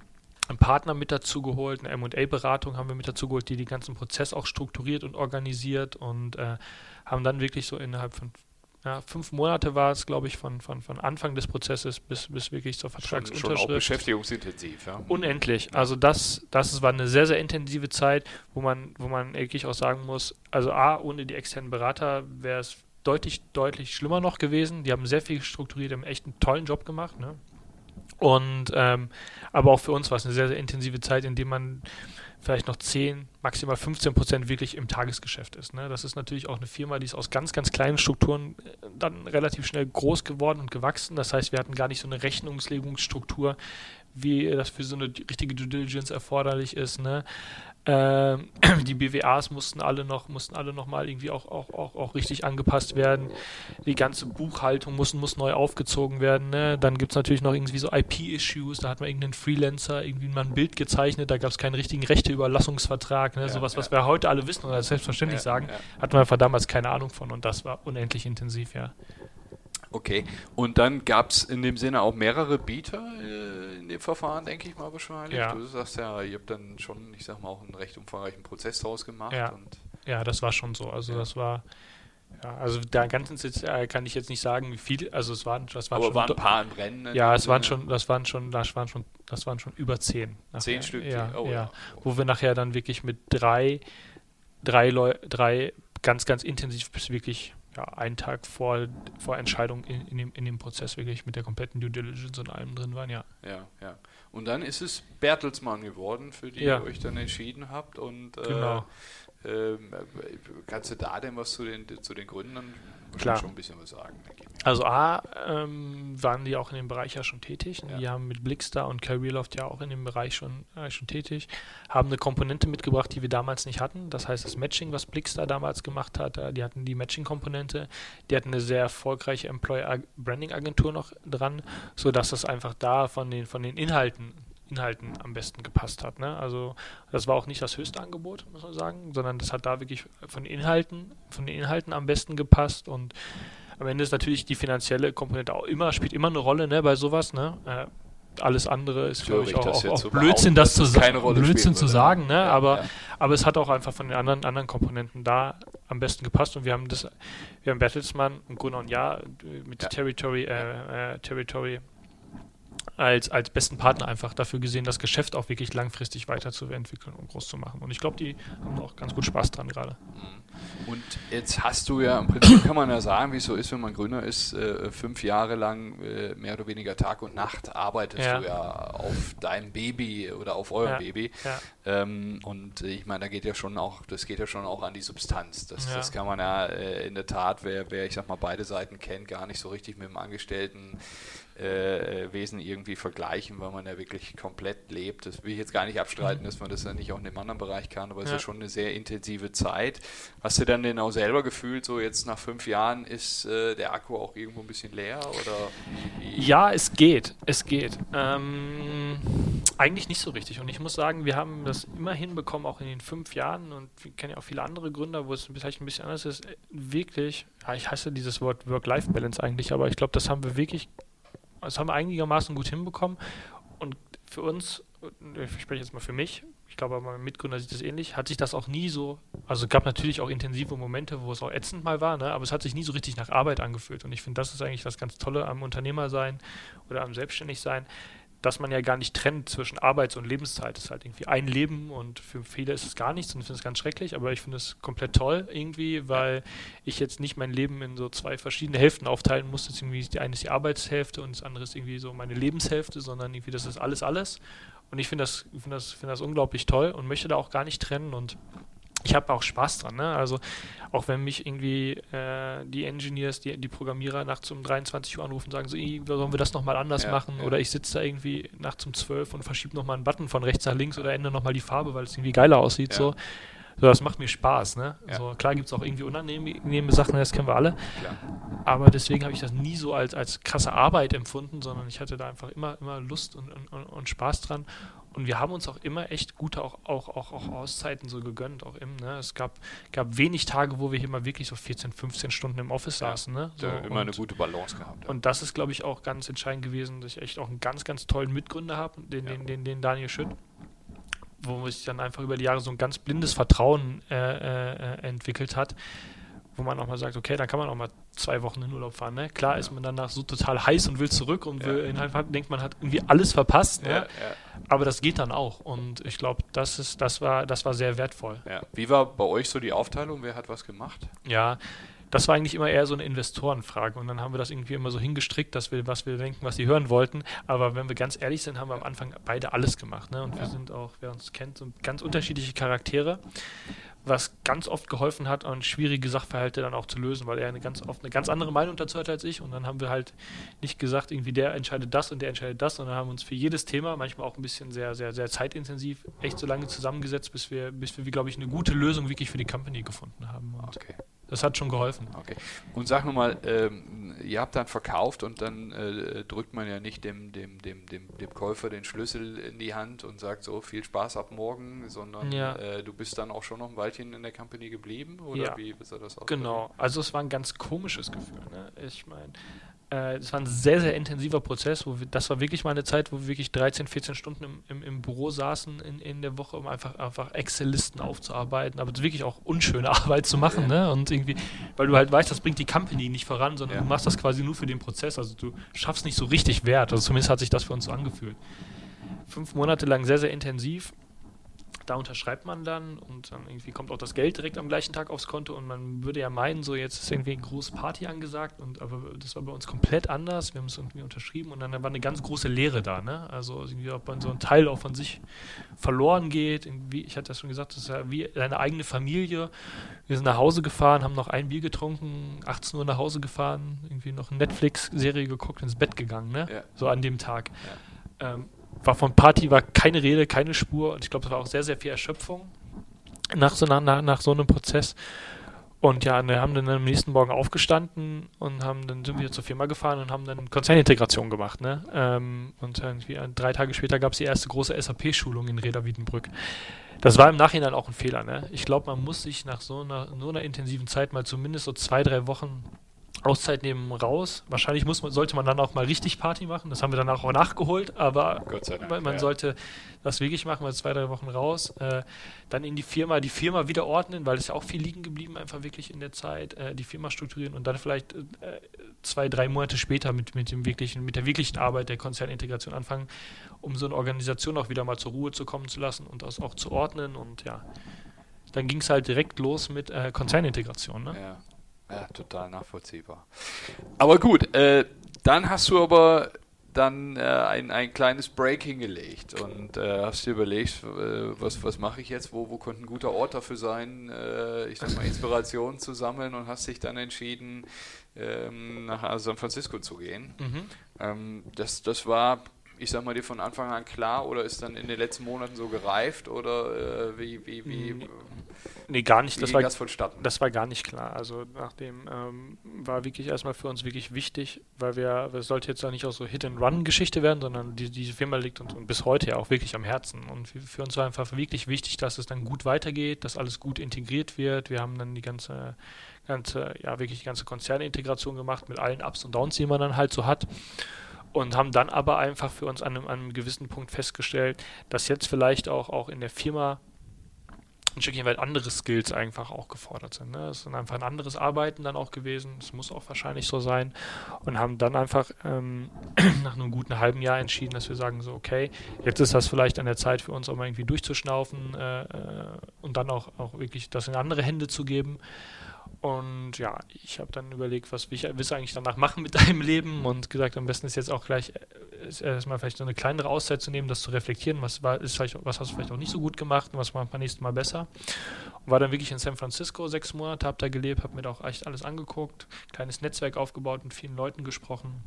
Partner mit dazu geholt, eine M&A-Beratung haben wir mit dazu geholt, die den ganzen Prozess auch strukturiert und organisiert und äh, haben dann wirklich so innerhalb von ja, fünf Monate war es, glaube ich, von, von, von Anfang des Prozesses bis, bis wirklich zur Vertragsunterschrift. Schon, schon auch beschäftigungsintensiv, ja. Unendlich. Also das, das war eine sehr, sehr intensive Zeit, wo man, wo man wirklich auch sagen muss, also A, ohne die externen Berater wäre es deutlich, deutlich schlimmer noch gewesen. Die haben sehr viel strukturiert, haben echt einen tollen Job gemacht. Ne? Und ähm, aber auch für uns war es eine sehr, sehr intensive Zeit, in der man vielleicht noch 10, maximal 15 Prozent wirklich im Tagesgeschäft ist. Ne? Das ist natürlich auch eine Firma, die ist aus ganz, ganz kleinen Strukturen äh, dann relativ schnell groß geworden und gewachsen. Das heißt, wir hatten gar nicht so eine Rechnungslegungsstruktur, wie das für so eine richtige Due Diligence erforderlich ist, ne? Ähm, die BWAs mussten alle noch, mussten alle noch mal irgendwie auch, auch, auch, auch richtig angepasst werden. Die ganze Buchhaltung muss, muss neu aufgezogen werden. Ne? Dann gibt es natürlich noch irgendwie so IP-Issues, da hat man irgendeinen Freelancer irgendwie mal ein Bild gezeichnet, da gab es keinen richtigen Rechteüberlassungsvertrag, ne? Ja, sowas, was wir heute alle wissen oder selbstverständlich ja, sagen, ja. hatten wir einfach damals keine Ahnung von und das war unendlich intensiv, ja. Okay, und dann gab es in dem Sinne auch mehrere Bieter äh, in dem Verfahren, denke ich mal wahrscheinlich. Ja. Du sagst ja, ihr habt dann schon, ich sag mal, auch einen recht umfangreichen Prozess draus gemacht. Ja, ja das war schon so. Also ja. das war, ja, also der ganzen äh, kann ich jetzt nicht sagen, wie viel, also es waren, das waren Aber schon waren ein paar im Rennen. Ja, es waren schon, das waren schon, das waren schon, das waren schon über zehn. Nachher. Zehn Stück, ja, oh, ja. Wo wir nachher dann wirklich mit drei, drei Leu drei ganz, ganz intensiv bis wirklich ja, einen Tag vor, vor Entscheidung in, in, dem, in dem Prozess wirklich mit der kompletten Due Diligence und allem drin waren, ja. Ja, ja. Und dann ist es Bertelsmann geworden, für die ja. ihr euch dann entschieden habt. Und äh, genau. äh, kannst du da denn was zu den, zu den Gründern Klar. schon ein bisschen was sagen? Also A, ähm, waren die auch in dem Bereich ja schon tätig. Ja. Die haben mit Blickstar und Careerloft ja auch in dem Bereich schon, äh, schon tätig. Haben eine Komponente mitgebracht, die wir damals nicht hatten. Das heißt, das Matching, was Blickstar damals gemacht hat, äh, die hatten die Matching-Komponente. Die hatten eine sehr erfolgreiche Employer-Branding-Agentur noch dran, sodass das einfach da von den, von den Inhalten Inhalten am besten gepasst hat. Ne? Also das war auch nicht das höchste Angebot, muss man sagen, sondern das hat da wirklich von den Inhalten, von den Inhalten am besten gepasst und am Ende ist natürlich die finanzielle Komponente auch immer, spielt immer eine Rolle ne, bei sowas. Ne? Äh, alles andere ist, glaube ich, auch, auch, auch Blödsinn, das zu, sa Blödsinn zu sagen, ne? Ja, aber, ja. aber es hat auch einfach von den anderen, anderen Komponenten da am besten gepasst und wir haben das, wir haben Bertelsmann und Gunnar und Ja mit ja. Territory, äh, äh, Territory als, als besten Partner einfach dafür gesehen, das Geschäft auch wirklich langfristig weiterzuentwickeln und groß zu machen. Und ich glaube, die haben auch ganz gut Spaß dran gerade. Mhm. Und jetzt hast du ja im Prinzip, kann man ja sagen, wie es so ist, wenn man Gründer ist, äh, fünf Jahre lang äh, mehr oder weniger Tag und Nacht arbeitest ja. du ja auf deinem Baby oder auf eurem ja. Baby. Ja. Ähm, und ich meine, da geht ja schon auch, das geht ja schon auch an die Substanz. Das, das kann man ja äh, in der Tat, wer, wer, ich sag mal, beide Seiten kennt, gar nicht so richtig mit dem Angestellten äh, Wesen irgendwie vergleichen, weil man ja wirklich komplett lebt. Das will ich jetzt gar nicht abstreiten, mhm. dass man das ja nicht auch in einem anderen Bereich kann, aber es ja. ist ja schon eine sehr intensive Zeit. Hast du dann denn auch selber gefühlt, so jetzt nach fünf Jahren ist äh, der Akku auch irgendwo ein bisschen leer? Oder Ja, es geht. Es geht. Ähm, eigentlich nicht so richtig. Und ich muss sagen, wir haben das immer hinbekommen, auch in den fünf Jahren, und wir kennen ja auch viele andere Gründer, wo es vielleicht ein bisschen anders ist, wirklich, ja, ich hasse dieses Wort Work-Life-Balance eigentlich, aber ich glaube, das haben wir wirklich das haben wir einigermaßen gut hinbekommen. Und für uns, ich spreche jetzt mal für mich, ich glaube, mein Mitgründer sieht das ähnlich, hat sich das auch nie so, also gab natürlich auch intensive Momente, wo es auch ätzend mal war, ne, aber es hat sich nie so richtig nach Arbeit angefühlt. Und ich finde, das ist eigentlich das ganz Tolle am Unternehmer sein oder am Selbstständigsein, dass man ja gar nicht trennt zwischen Arbeits- und Lebenszeit. Das ist halt irgendwie ein Leben und für viele ist es gar nichts und ich finde es ganz schrecklich, aber ich finde es komplett toll irgendwie, weil ich jetzt nicht mein Leben in so zwei verschiedene Hälften aufteilen muss. Das irgendwie die eine ist die Arbeitshälfte und das andere ist irgendwie so meine Lebenshälfte, sondern irgendwie das ist alles alles. Und ich finde das, find das, find das unglaublich toll und möchte da auch gar nicht trennen und ich habe auch Spaß dran. Ne? Also auch wenn mich irgendwie äh, die Engineers, die, die Programmierer nachts um 23 Uhr anrufen und sagen, so, sollen wir das nochmal anders ja, machen? Ja. Oder ich sitze da irgendwie nachts um 12 und verschiebe nochmal einen Button von rechts nach links oder ändere nochmal die Farbe, weil es irgendwie geiler aussieht. Ja. So. So, das macht mir Spaß, ne? So, klar gibt es auch irgendwie unangenehme Sachen, das kennen wir alle. Aber deswegen habe ich das nie so als, als krasse Arbeit empfunden, sondern ich hatte da einfach immer, immer Lust und, und, und Spaß dran. Und wir haben uns auch immer echt gute auch, auch, auch, auch Auszeiten so gegönnt. Auch im, ne? Es gab, gab wenig Tage, wo wir hier mal wirklich so 14, 15 Stunden im Office ja, saßen. Ne? So, immer und, eine gute Balance gehabt. Ja. Und das ist, glaube ich, auch ganz entscheidend gewesen, dass ich echt auch einen ganz, ganz tollen Mitgründer habe, den, ja. den, den, den Daniel Schütt wo sich dann einfach über die Jahre so ein ganz blindes Vertrauen äh, äh, entwickelt hat, wo man auch mal sagt, okay, dann kann man auch mal zwei Wochen in Urlaub fahren. Ne? Klar ja. ist man danach so total heiß und will zurück und will ja. denkt, man hat irgendwie alles verpasst. Ne? Ja, Aber das geht dann auch. Und ich glaube, das ist, das war, das war sehr wertvoll. Wie war bei euch so die Aufteilung? Wer hat was gemacht? Ja, das war eigentlich immer eher so eine Investorenfrage. Und dann haben wir das irgendwie immer so hingestrickt, dass wir, was wir denken, was sie hören wollten. Aber wenn wir ganz ehrlich sind, haben wir am Anfang beide alles gemacht. Ne? Und ja. wir sind auch, wer uns kennt, so ganz unterschiedliche Charaktere was ganz oft geholfen hat, an schwierige Sachverhalte dann auch zu lösen, weil er eine ganz oft eine ganz andere Meinung dazu hat als ich. Und dann haben wir halt nicht gesagt, irgendwie der entscheidet das und der entscheidet das, sondern haben uns für jedes Thema, manchmal auch ein bisschen sehr, sehr, sehr zeitintensiv, echt so lange zusammengesetzt, bis wir, bis wir, glaube ich, eine gute Lösung wirklich für die Company gefunden haben. Und okay. Das hat schon geholfen. Okay. Und sag nochmal, ähm, ihr habt dann verkauft und dann äh, drückt man ja nicht dem, dem, dem, dem, dem Käufer den Schlüssel in die Hand und sagt so, viel Spaß ab morgen, sondern ja. äh, du bist dann auch schon noch ein Weilchen in der Company geblieben oder ja. wie sah das aus? Genau, also es war ein ganz komisches Gefühl. Ne? Ich meine, das war ein sehr, sehr intensiver Prozess. Wo wir, das war wirklich mal eine Zeit, wo wir wirklich 13, 14 Stunden im, im, im Büro saßen in, in der Woche, um einfach, einfach Excel-Listen aufzuarbeiten, aber wirklich auch unschöne Arbeit zu machen. Ne? Und irgendwie, weil du halt weißt, das bringt die Company nicht voran, sondern ja. du machst das quasi nur für den Prozess. Also du schaffst nicht so richtig Wert. Also zumindest hat sich das für uns so angefühlt. Fünf Monate lang sehr, sehr intensiv da unterschreibt man dann und dann irgendwie kommt auch das Geld direkt am gleichen Tag aufs Konto und man würde ja meinen, so jetzt ist irgendwie eine große Party angesagt und aber das war bei uns komplett anders. Wir haben es irgendwie unterschrieben und dann war eine ganz große Leere da, ne? Also irgendwie ob man so ein Teil auch von sich verloren geht. Ich hatte das schon gesagt, das ist ja wie deine eigene Familie. Wir sind nach Hause gefahren, haben noch ein Bier getrunken, 18 Uhr nach Hause gefahren, irgendwie noch eine Netflix-Serie geguckt, ins Bett gegangen, ne? Ja. So an dem Tag. Ja. Ähm, war von Party war keine Rede, keine Spur und ich glaube, es war auch sehr, sehr viel Erschöpfung nach so, nach, nach so einem Prozess. Und ja, wir haben dann am nächsten Morgen aufgestanden und haben dann sind wir zur Firma gefahren und haben dann Konzernintegration gemacht. Ne? Ähm, und irgendwie drei Tage später gab es die erste große SAP-Schulung in Reda Wiedenbrück. Das war im Nachhinein auch ein Fehler. Ne? Ich glaube, man muss sich nach so einer, so einer intensiven Zeit mal zumindest so zwei, drei Wochen Auszeit nehmen raus. Wahrscheinlich muss man, sollte man dann auch mal richtig Party machen. Das haben wir danach auch nachgeholt, aber Dank, man, man ja. sollte das wirklich machen, mal zwei, drei Wochen raus. Äh, dann in die Firma, die Firma wieder ordnen, weil es ja auch viel liegen geblieben, einfach wirklich in der Zeit, äh, die Firma strukturieren und dann vielleicht äh, zwei, drei Monate später mit, mit, dem wirklichen, mit der wirklichen Arbeit der Konzernintegration anfangen, um so eine Organisation auch wieder mal zur Ruhe zu kommen zu lassen und das auch zu ordnen und ja. Dann ging es halt direkt los mit äh, Konzernintegration. Ne? Ja. Ja, total nachvollziehbar. Aber gut, äh, dann hast du aber dann äh, ein, ein kleines Break hingelegt und äh, hast dir überlegt, äh, was, was mache ich jetzt, wo, wo könnte ein guter Ort dafür sein, äh, ich sag mal, Inspiration zu sammeln und hast dich dann entschieden, ähm, nach San Francisco zu gehen. Mhm. Ähm, das, das war ich sag mal, dir von Anfang an klar oder ist dann in den letzten Monaten so gereift oder äh, wie, wie, wie, nee, nee gar nicht. das war, das? Das war gar nicht klar. Also nachdem ähm, war wirklich erstmal für uns wirklich wichtig, weil wir, es sollte jetzt auch nicht auch so Hit-and-Run-Geschichte werden, sondern die, diese Firma liegt uns und bis heute ja auch wirklich am Herzen. Und für uns war einfach wirklich wichtig, dass es dann gut weitergeht, dass alles gut integriert wird. Wir haben dann die ganze ganze, ja, wirklich die ganze Konzernintegration gemacht mit allen Ups und Downs, die man dann halt so hat und haben dann aber einfach für uns an einem, an einem gewissen Punkt festgestellt, dass jetzt vielleicht auch, auch in der Firma ein Stückchen weit andere Skills einfach auch gefordert sind. Ne? Es ist einfach ein anderes Arbeiten dann auch gewesen. Es muss auch wahrscheinlich so sein. Und haben dann einfach ähm, nach einem guten halben Jahr entschieden, dass wir sagen so, okay, jetzt ist das vielleicht an der Zeit für uns auch mal irgendwie durchzuschnaufen äh, äh und dann auch, auch wirklich das in andere Hände zu geben. Und ja, ich habe dann überlegt, was will ich, willst du eigentlich danach machen mit deinem Leben? Und gesagt, am besten ist jetzt auch gleich äh, erstmal vielleicht so eine kleinere Auszeit zu nehmen, das zu reflektieren, was war, ist vielleicht, was hast du vielleicht auch nicht so gut gemacht und was macht man nächstes Mal besser. Und war dann wirklich in San Francisco sechs Monate, habe da gelebt, habe mir da auch echt alles angeguckt, kleines Netzwerk aufgebaut, mit vielen Leuten gesprochen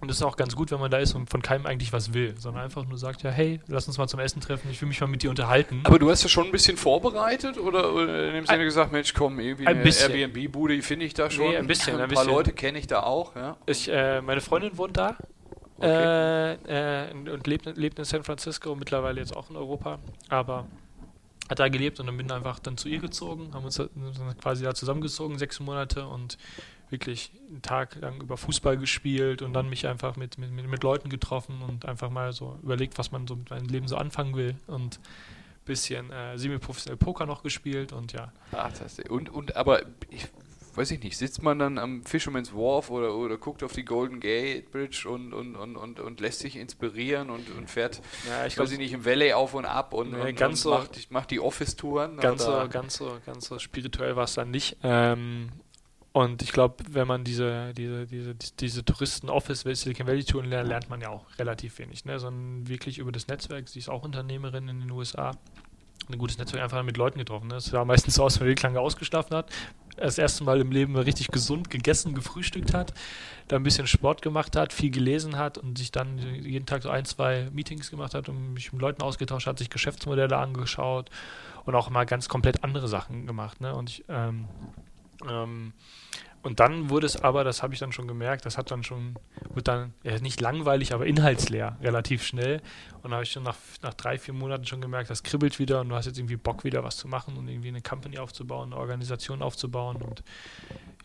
und es ist auch ganz gut, wenn man da ist und von keinem eigentlich was will, sondern einfach nur sagt, ja, hey, lass uns mal zum Essen treffen, ich will mich mal mit dir unterhalten. Aber du hast ja schon ein bisschen vorbereitet oder, oder in dem Sinne ein, gesagt, Mensch, komm, irgendwie ein eine Airbnb-Bude finde ich da schon. Nee, ein bisschen. Ein, ein paar bisschen. Leute kenne ich da auch, ja. Ich, äh, meine Freundin wohnt da. Okay. Äh, äh, und lebt, lebt in San Francisco, mittlerweile jetzt auch in Europa, aber hat da gelebt und dann bin einfach dann zu ihr gezogen, haben uns quasi da zusammengezogen, sechs Monate und wirklich einen Tag lang über Fußball gespielt und dann mich einfach mit, mit, mit Leuten getroffen und einfach mal so überlegt, was man so mit meinem Leben so anfangen will und ein bisschen äh, semi-professionell Poker noch gespielt und ja. Ach, das und, und aber ich weiß ich nicht, sitzt man dann am Fisherman's Wharf oder, oder guckt auf die Golden Gate Bridge und, und, und, und, und lässt sich inspirieren und, und fährt, ja, ich weiß ich nicht, im Valley auf und ab und, nee, und, ganz und so, macht, macht die Office-Touren? Ganz so, ganz so, ganz so spirituell war es dann nicht. Ähm, Und ich glaube, wenn man diese, diese, diese, diese Touristen-Office Silicon Valley Touren lernt, lernt man ja auch relativ wenig, ne? sondern wirklich über das Netzwerk. Sie ist auch Unternehmerin in den USA. Ein gutes Netzwerk einfach mit Leuten getroffen. Ne? Sah meistens so aus, wenn wirklich lange ausgeschlafen hat. Das erste Mal im Leben richtig gesund gegessen, gefrühstückt hat, da ein bisschen Sport gemacht hat, viel gelesen hat und sich dann jeden Tag so ein, zwei Meetings gemacht hat und mich mit Leuten ausgetauscht hat, sich Geschäftsmodelle angeschaut und auch mal ganz komplett andere Sachen gemacht. Ne? Und ich, ähm, ähm, und dann wurde es aber, das habe ich dann schon gemerkt, das hat dann schon, wird dann ja, nicht langweilig, aber inhaltsleer, relativ schnell. Und da habe ich schon nach, nach drei, vier Monaten schon gemerkt, das kribbelt wieder und du hast jetzt irgendwie Bock, wieder was zu machen und irgendwie eine Company aufzubauen, eine Organisation aufzubauen. Und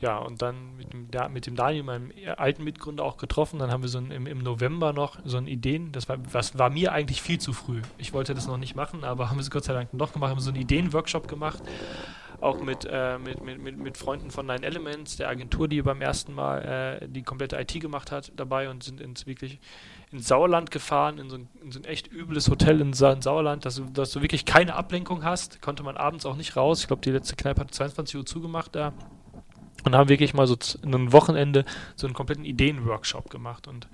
ja, und dann mit dem, mit dem Daniel, meinem alten Mitgründer, auch getroffen. Dann haben wir so ein, im, im November noch so ein Ideen, das war, was war mir eigentlich viel zu früh. Ich wollte das noch nicht machen, aber haben wir es Gott sei Dank doch gemacht, haben so einen Ideenworkshop gemacht auch mit, äh, mit, mit, mit, mit Freunden von Nine Elements, der Agentur, die beim ersten Mal äh, die komplette IT gemacht hat, dabei und sind ins wirklich ins Sauerland gefahren, in so ein, in so ein echt übles Hotel in, Sa in Sauerland, dass dass du wirklich keine Ablenkung hast. Konnte man abends auch nicht raus. Ich glaube, die letzte Kneipe hat 22 Uhr zugemacht da. Und haben wirklich mal so ein Wochenende so einen kompletten Ideenworkshop gemacht und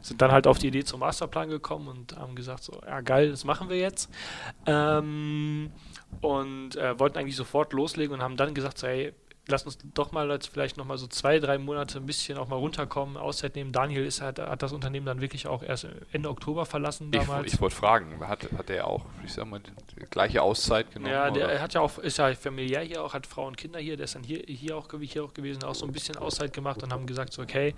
sind dann halt auf die Idee zum Masterplan gekommen und haben gesagt, so, ja geil, das machen wir jetzt. Ähm, und äh, wollten eigentlich sofort loslegen und haben dann gesagt, so, hey, lass uns doch mal jetzt vielleicht noch mal so zwei, drei Monate ein bisschen auch mal runterkommen, Auszeit nehmen. Daniel ist halt, hat das Unternehmen dann wirklich auch erst Ende Oktober verlassen damals. Ich, ich wollte fragen, hat, hat er auch, ich sag mal, die gleiche Auszeit genommen? Ja, der oder? hat ja auch, ist ja familiär hier auch, hat Frau und Kinder hier, der ist dann hier, hier, auch, hier auch gewesen, auch so ein bisschen Auszeit gemacht und haben gesagt, so, okay,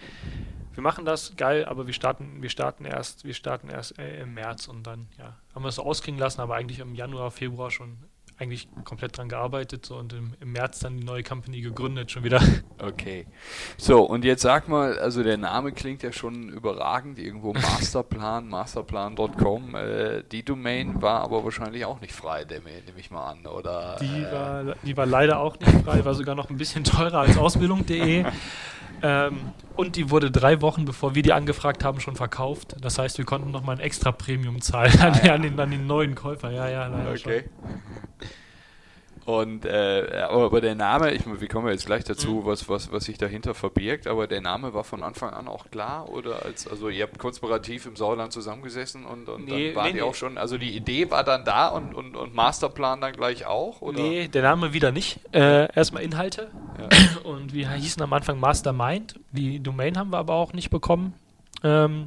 wir machen das, geil, aber wir starten, wir starten erst, wir starten erst äh, im März und dann, ja, haben wir es so ausklingen lassen, aber eigentlich im Januar, Februar schon eigentlich komplett dran gearbeitet so, und im, im, März dann die neue Company gegründet schon wieder. Okay. So, und jetzt sag mal, also der Name klingt ja schon überragend, irgendwo Masterplan, masterplan.com. Äh, die Domain war aber wahrscheinlich auch nicht frei, nehme ich mal an, oder? Die, äh, war, die war leider auch nicht frei, war sogar noch ein bisschen teurer als Ausbildung.de. Ähm, und die wurde drei Wochen, bevor wir die angefragt haben, schon verkauft. Das heißt, wir konnten nochmal ein extra Premium zahlen ah, an, ja. an, den, an, den, neuen Käufer. Ja, ja, leider Okay. Schon. Und äh, aber der Name, ich, wir kommen jetzt gleich dazu, mhm. was, was, was sich dahinter verbirgt, aber der Name war von Anfang an auch klar oder als, also ihr habt konspirativ im Sauerland zusammengesessen und, und nee, dann waren nee, die auch schon, also die Idee war dann da und, und, und Masterplan dann gleich auch? Oder? Nee, der Name wieder nicht. Äh, erstmal Inhalte ja. und wir hießen am Anfang Mastermind. Die Domain haben wir aber auch nicht bekommen. Ähm,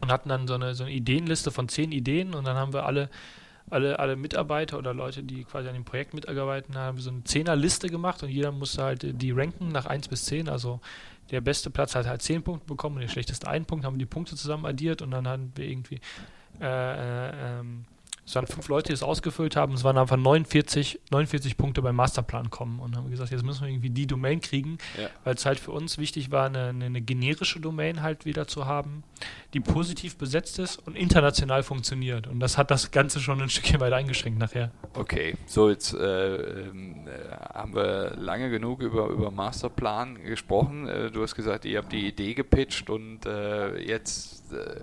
und hatten dann so eine, so eine Ideenliste von zehn Ideen und dann haben wir alle alle, alle Mitarbeiter oder Leute, die quasi an dem Projekt mitarbeiten, haben so eine Zehnerliste gemacht und jeder musste halt die ranken nach 1 bis 10. Also der beste Platz hat halt 10 Punkte bekommen und der schlechteste 1 Punkt, haben die Punkte zusammen addiert und dann haben wir irgendwie äh, äh, ähm, es waren fünf Leute, die es ausgefüllt haben. Es waren einfach 49, 49 Punkte beim Masterplan kommen und haben gesagt, jetzt müssen wir irgendwie die Domain kriegen, ja. weil es halt für uns wichtig war, eine, eine, generische Domain halt wieder zu haben, die positiv besetzt ist und international funktioniert. Und das hat das Ganze schon ein Stückchen weit eingeschränkt nachher. Okay, so jetzt äh, äh, haben wir lange genug über, über Masterplan gesprochen. Äh, du hast gesagt, ihr habt die Idee gepitcht und äh, jetzt äh,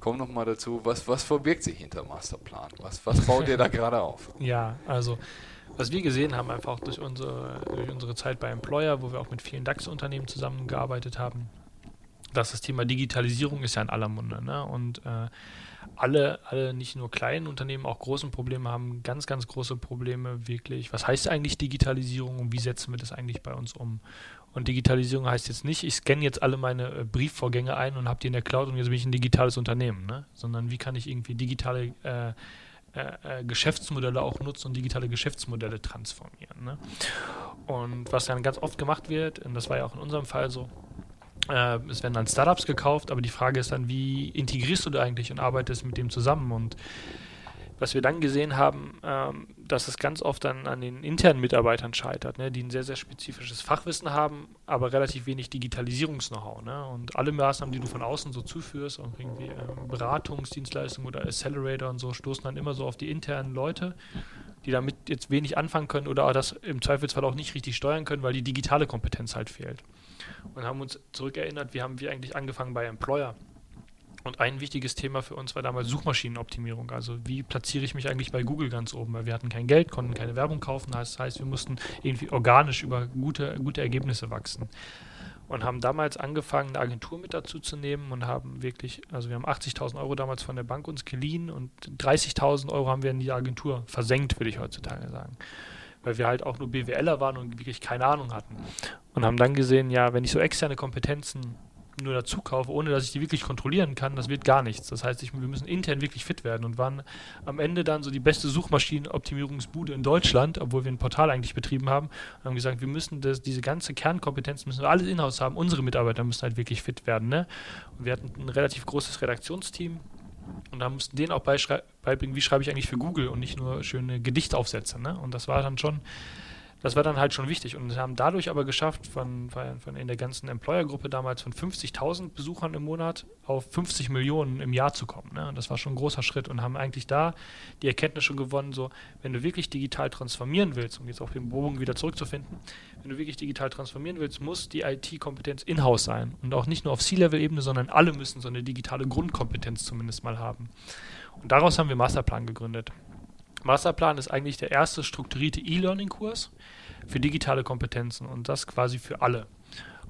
komm noch mal dazu, was, was verbirgt sich hinter Masterplan? Was, was baut ihr da gerade auf? Ja, also was wir gesehen haben, einfach durch unsere, durch unsere Zeit bei Employer, wo wir auch mit vielen DAX-Unternehmen zusammengearbeitet haben, dass das Thema Digitalisierung ist ja in aller Munde. Ne? Und äh, alle, alle, nicht nur kleinen Unternehmen, auch großen Probleme haben, ganz, ganz große Probleme wirklich. Was heißt eigentlich Digitalisierung und wie setzen wir das eigentlich bei uns um? Und Digitalisierung heißt jetzt nicht, ich scanne jetzt alle meine äh, Briefvorgänge ein und habe die in der Cloud und jetzt bin ich ein digitales Unternehmen, ne? sondern wie kann ich irgendwie digitale äh, äh, äh, Geschäftsmodelle auch nutzen und digitale Geschäftsmodelle transformieren. Ne? Und was dann ganz oft gemacht wird, und das war ja auch in unserem Fall so, äh, es werden dann Startups gekauft, aber die Frage ist dann, wie integrierst du da eigentlich und arbeitest mit dem zusammen? Und was wir dann gesehen haben, ähm, dass es ganz oft dann an den internen Mitarbeitern scheitert, ne, die ein sehr, sehr spezifisches Fachwissen haben, aber relativ wenig Digitalisierungs-Know-how. Ne? Und alle Maßnahmen, die du von außen so zuführst, irgendwie ähm, Beratungsdienstleistungen oder Accelerator und so, stoßen dann immer so auf die internen Leute, die damit jetzt wenig anfangen können oder das im Zweifelsfall auch nicht richtig steuern können, weil die digitale Kompetenz halt fehlt. Und haben uns zurückerinnert, wie haben wir eigentlich angefangen bei Employer? Und ein wichtiges Thema für uns war damals Suchmaschinenoptimierung. Also wie platziere ich mich eigentlich bei Google ganz oben? Weil wir hatten kein Geld, konnten keine Werbung kaufen. Das heißt, wir mussten irgendwie organisch über gute, gute Ergebnisse wachsen. Und haben damals angefangen, eine Agentur mit dazu zu nehmen und haben wirklich, also wir haben 80.000 Euro damals von der Bank uns geliehen und 30.000 Euro haben wir in die Agentur versenkt, würde ich heutzutage sagen weil wir halt auch nur BWLer waren und wirklich keine Ahnung hatten. Und haben dann gesehen, ja, wenn ich so externe Kompetenzen nur dazu kaufe, ohne dass ich die wirklich kontrollieren kann, das wird gar nichts. Das heißt, ich, wir müssen intern wirklich fit werden und waren am Ende dann so die beste Suchmaschinenoptimierungsbude in Deutschland, obwohl wir ein Portal eigentlich betrieben haben und haben gesagt, wir müssen das, diese ganze Kernkompetenz müssen wir alles in-house haben. Unsere Mitarbeiter müssen halt wirklich fit werden. Ne? Und wir hatten ein relativ großes Redaktionsteam und da mussten denen auch beibringen, wie schreibe ich eigentlich für Google und nicht nur schöne Gedichtaufsätze. Ne? Und das war dann schon das war dann halt schon wichtig und haben dadurch aber geschafft, von, von in der ganzen Employer-Gruppe damals von 50.000 Besuchern im Monat auf 50 Millionen im Jahr zu kommen. Ne? Das war schon ein großer Schritt und haben eigentlich da die Erkenntnis schon gewonnen, so, wenn du wirklich digital transformieren willst, um jetzt auch den Bogen wieder zurückzufinden, wenn du wirklich digital transformieren willst, muss die IT-Kompetenz in-house sein und auch nicht nur auf C-Level-Ebene, sondern alle müssen so eine digitale Grundkompetenz zumindest mal haben. Und daraus haben wir Masterplan gegründet. Masterplan ist eigentlich der erste strukturierte E-Learning-Kurs für digitale Kompetenzen und das quasi für alle.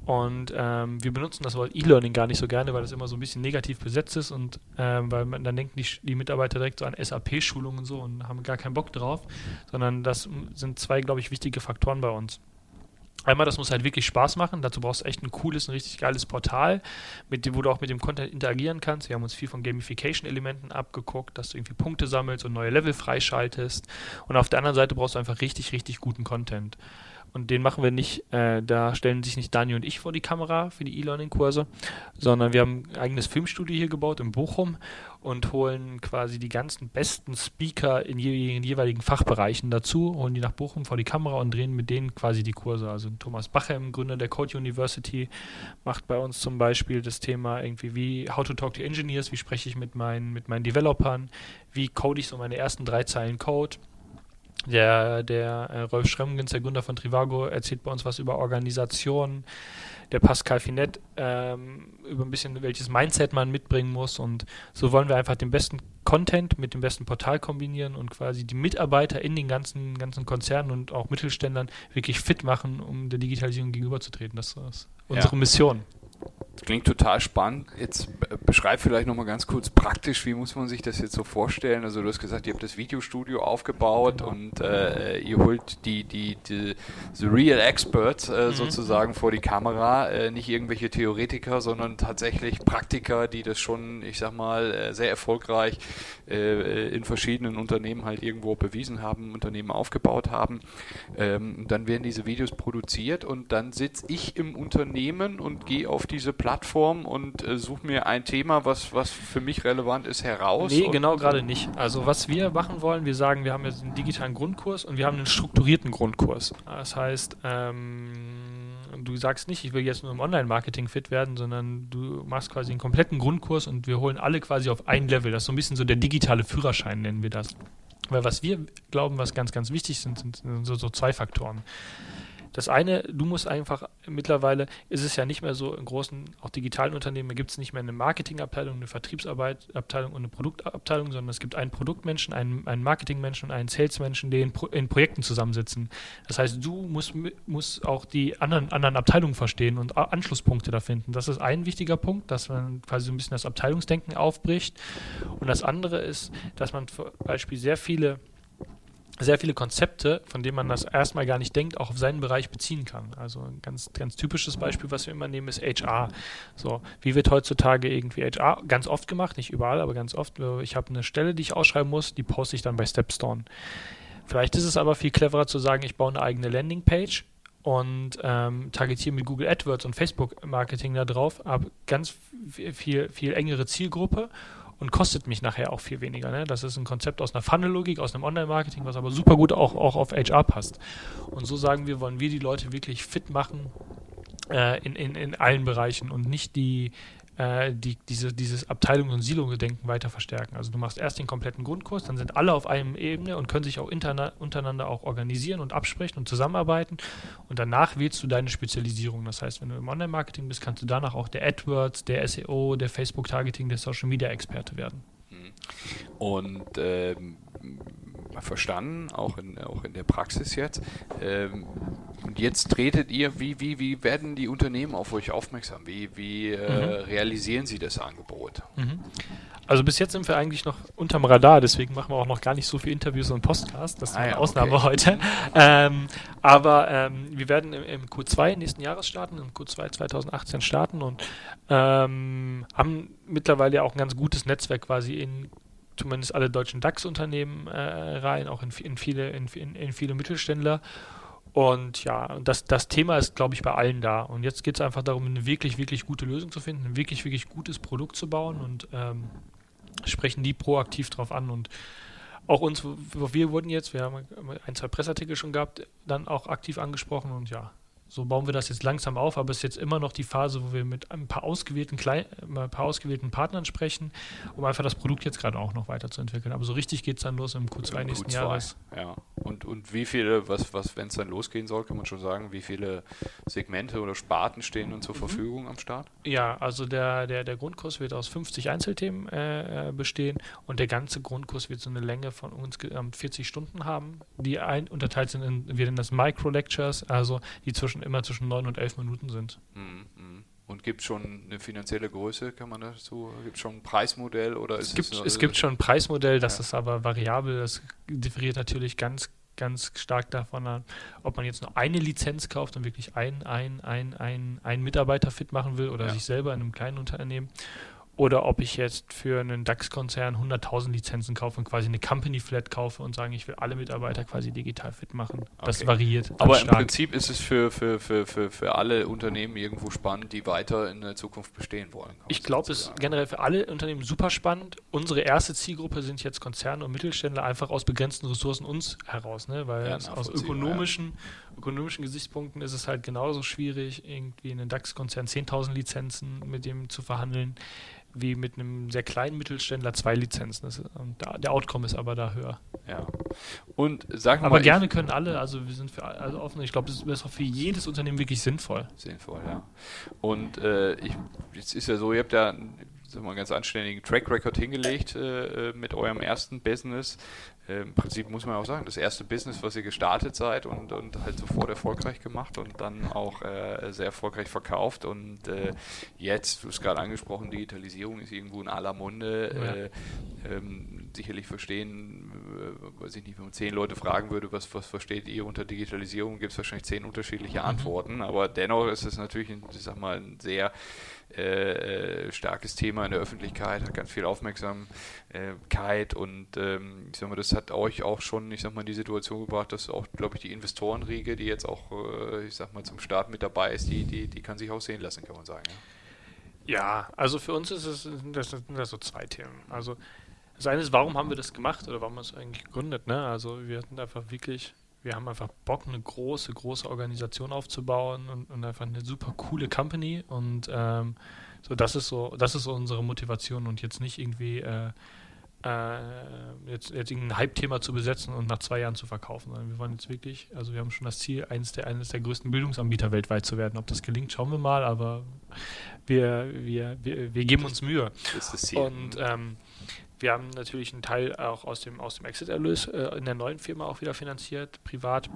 Und ähm, wir benutzen das Wort E-Learning gar nicht so gerne, weil das immer so ein bisschen negativ besetzt ist und ähm, weil man, dann denken die, die Mitarbeiter direkt so an SAP-Schulungen und so und haben gar keinen Bock drauf, sondern das sind zwei, glaube ich, wichtige Faktoren bei uns. Einmal, das muss halt wirklich Spaß machen. Dazu brauchst du echt ein cooles, ein richtig geiles Portal, mit dem, wo du auch mit dem Content interagieren kannst. Wir haben uns viel von Gamification-Elementen abgeguckt, dass du irgendwie Punkte sammelst und neue Level freischaltest. Und auf der anderen Seite brauchst du einfach richtig, richtig guten Content. Und den machen wir nicht, äh, da stellen sich nicht Dani und ich vor die Kamera für die E-Learning-Kurse, sondern wir haben ein eigenes Filmstudio hier gebaut in Bochum und holen quasi die ganzen besten Speaker in, je, jeweiligen Fachbereichen dazu, holen die nach Bochum vor die Kamera und drehen mit denen quasi die Kurse. Also Thomas Bachem, Gründer der Code University, macht bei uns zum Beispiel das Thema irgendwie wie How to Talk to Engineers, wie spreche ich mit meinen, mit meinen Developern, wie code ich so meine ersten drei Zeilen Code der, der äh, Rolf Schremgens, der Gründer von Trivago, erzählt bei uns was über Organisation. Der Pascal Finett ähm, über ein bisschen, welches Mindset man mitbringen muss. Und so wollen wir einfach den besten Content mit dem besten Portal kombinieren und quasi die Mitarbeiter in den ganzen, ganzen Konzernen und auch Mittelständlern wirklich fit machen, um der Digitalisierung gegenüberzutreten. Das ist unsere ja. Mission. Klingt total spannend. Jetzt beschreib vielleicht nochmal ganz kurz praktisch, wie muss man sich das jetzt so vorstellen? Also du hast gesagt, ihr habt das Videostudio aufgebaut und äh, ihr holt die, die, die the real experts äh, mhm. sozusagen vor die Kamera, äh, nicht irgendwelche Theoretiker, sondern tatsächlich Praktiker, die das schon, ich sag mal, äh, sehr erfolgreich äh, in verschiedenen Unternehmen halt irgendwo bewiesen haben, Unternehmen aufgebaut haben. Ähm, dann werden diese Videos produziert und dann sitze ich im Unternehmen und gehe auf diese Plattform und äh, suche mir ein Thema, was, was für mich relevant ist, heraus? Nee, genau gerade nicht. Also was wir machen wollen, wir sagen, wir haben jetzt einen digitalen Grundkurs und wir haben einen strukturierten Grundkurs. Das heißt, ähm, du sagst nicht, ich will jetzt nur im Online-Marketing fit werden, sondern du machst quasi einen kompletten Grundkurs und wir holen alle quasi auf ein Level. Das ist so ein bisschen so der digitale Führerschein, nennen wir das. Weil was wir glauben, was ganz, ganz wichtig sind, sind so, so zwei Faktoren. Das eine, du musst einfach, mittlerweile ist es ja nicht mehr so, in großen, auch digitalen Unternehmen gibt es nicht mehr eine Marketingabteilung, eine Vertriebsabteilung und eine Produktabteilung, sondern es gibt einen Produktmenschen, einen, einen Marketingmenschen und einen Salesmenschen, die in, Pro, in, Projekten zusammensitzen. Das heißt, du musst, musst auch die anderen, anderen Abteilungen verstehen und Anschlusspunkte da finden. Das ist ein wichtiger Punkt, dass man quasi so ein bisschen das Abteilungsdenken aufbricht. Und das andere ist, dass man zum Beispiel sehr viele sehr viele Konzepte, von denen man das erstmal gar nicht denkt, auch auf seinen Bereich beziehen kann. Also ein ganz, ganz typisches Beispiel, was wir immer nehmen, ist HR. So, wie wird heutzutage irgendwie HR ganz oft gemacht, nicht überall, aber ganz oft. Ich habe eine Stelle, die ich ausschreiben muss, die poste ich dann bei Stepstone. Vielleicht ist es aber viel cleverer zu sagen, ich baue eine eigene Landingpage und ähm, targetiere mit Google AdWords und Facebook Marketing da drauf, habe ganz viel, viel engere Zielgruppe und kostet mich nachher auch viel weniger. Ne? Das ist ein Konzept aus einer Funnel-Logik, aus einem Online-Marketing, was aber super gut auch, auch auf HR passt. Und so sagen wir, wollen wir die Leute wirklich fit machen äh, in, in, in allen Bereichen und nicht die äh, die, diese, dieses Abteilungs- und Silo-Gedenken weiter verstärken. Also du machst erst den kompletten Grundkurs, dann sind alle auf einem Ebene und können sich auch untereinander auch organisieren und absprechen und zusammenarbeiten. Und danach wählst du deine Spezialisierung. Das heißt, wenn du im Online-Marketing bist, kannst du danach auch der AdWords, der SEO, der Facebook-Targeting, der Social-Media-Experte werden. Mhm. Und ähm, verstanden, auch in, auch in der Praxis jetzt. Ähm, und jetzt tretet ihr, wie, wie, wie werden die Unternehmen auf euch aufmerksam? Wie, wie äh, mhm. realisieren sie das Angebot? Mhm. Also bis jetzt sind wir eigentlich noch unterm Radar, deswegen machen wir auch noch gar nicht so viele Interviews und Podcasts. Das ist ah, eine ja, Ausnahme okay. heute. Ähm, aber ähm, wir werden im, im, Q2 nächsten Jahres starten, im Q2 2018 starten und ähm, haben mittlerweile auch ein ganz gutes Netzwerk quasi in zumindest alle deutschen DAX-Unternehmen äh, rein, auch in, in viele, in, in, viele Mittelständler. Und ja, das, das Thema ist, glaube ich, bei allen da. Und jetzt geht es einfach darum, eine wirklich, wirklich gute Lösung zu finden, ein wirklich, wirklich gutes Produkt zu bauen und ähm, sprechen die proaktiv drauf an. Und auch uns, wir wurden jetzt, wir haben ein, zwei Pressartikel schon gehabt, dann auch aktiv angesprochen und ja, so bauen wir das jetzt langsam auf, aber es ist jetzt immer noch die Phase, wo wir mit ein paar ausgewählten, Klein ein paar ausgewählten Partnern sprechen, um einfach das Produkt jetzt gerade auch noch weiterzuentwickeln. Aber so richtig geht es dann los im Q2 Im nächsten Q2, Jahres. Ja. Und, und wie viele, was, was wenn es dann losgehen soll, kann man schon sagen, wie viele Segmente oder Sparten stehen nun zur mhm. Verfügung am Start? Ja, also der, der, der Grundkurs wird aus 50 Einzelthemen äh, äh, bestehen und der ganze Grundkurs wird so eine Länge von insgesamt 40 Stunden haben, die ein, unterteilt sind in, wir nennen das Micro-Lectures, also die zwischen immer zwischen 9 und 11 Minuten sind. Mhm, mhm. Und gibt es schon eine finanzielle Größe, kann man dazu, gibt es schon ein Preismodell oder es gibt es, es gibt schon ein Preismodell, das ja. ist aber variabel, das differiert natürlich ganz, ganz stark davon an, ob man jetzt nur eine Lizenz kauft und wirklich einen, ein, ein, ein, ein Mitarbeiter fit machen will oder ja. sich selber in einem kleinen Unternehmen oder ob ich jetzt für einen DAX-Konzern 100.000 Lizenzen kaufe und quasi eine Company Flat kaufe und sage, ich will alle Mitarbeiter quasi digital fit machen. Okay. Das variiert. Aber stark. im Prinzip ist es für, für, für, für, für alle Unternehmen irgendwo spannend, die weiter in der Zukunft bestehen wollen. Ich glaube, es ist generell für alle Unternehmen super spannend. Unsere erste Zielgruppe sind jetzt Konzerne und Mittelständler einfach aus begrenzten Ressourcen uns heraus, ne? weil ja, aus ökonomischen, ja. ökonomischen Gesichtspunkten ist es halt genauso schwierig, irgendwie in einen DAX-Konzern 10.000 Lizenzen mit dem zu verhandeln wie mit einem sehr kleinen Mittelständler zwei Lizenzen. Das, und da, der Outcome ist aber da höher. Ja. Und sagen wir Aber mal, gerne können alle, also wir sind für alle offen. Ich glaube, das ist auch für jedes Unternehmen wirklich sinnvoll. Sinnvoll, ja. Und äh, ich, jetzt ist ja so, ihr habt ja einen ganz anständigen Track Record hingelegt äh, äh, mit eurem ersten Business. Äh, Im Prinzip muss man auch sagen, das erste Business, was ihr gestartet seid und, und halt sofort erfolgreich gemacht und dann auch äh, sehr erfolgreich verkauft. Und äh, jetzt, du hast gerade angesprochen, Digitalisierung ist irgendwo in aller Munde. Ja. Äh, ähm, sicherlich verstehen, äh, weiß ich nicht, wenn man zehn Leute fragen würde, was, was versteht ihr unter Digitalisierung, gibt es wahrscheinlich zehn unterschiedliche mhm. Antworten. Aber dennoch ist es natürlich, ein, ich sag mal, ein sehr äh, starkes Thema in der Öffentlichkeit, hat ganz viel Aufmerksamkeit und ähm, ich sag mal, das hat euch auch schon, ich sag mal, in die Situation gebracht, dass auch, glaube ich, die Investorenriege, die jetzt auch, äh, ich sag mal, zum Start mit dabei ist, die, die, die kann sich auch sehen lassen, kann man sagen. Ja, ja also für uns ist es, das sind das so zwei Themen. Also das eine ist, warum haben wir das gemacht oder warum haben wir es eigentlich gegründet? Ne? Also wir hatten einfach wirklich wir haben einfach Bock, eine große, große Organisation aufzubauen und, und einfach eine super coole Company. Und ähm, so, das ist so, das ist so unsere Motivation und jetzt nicht irgendwie äh, äh, jetzt, jetzt irgendein Hype-Thema zu besetzen und nach zwei Jahren zu verkaufen, sondern wir wollen jetzt wirklich, also wir haben schon das Ziel, eines der, eines der größten Bildungsanbieter weltweit zu werden. Ob das gelingt, schauen wir mal, aber wir, wir, wir, wir geben uns Mühe. Das ist das Ziel. Und ähm, wir haben natürlich einen Teil auch aus dem, aus dem Exit-Erlös äh, in der neuen Firma auch wieder finanziert, privat.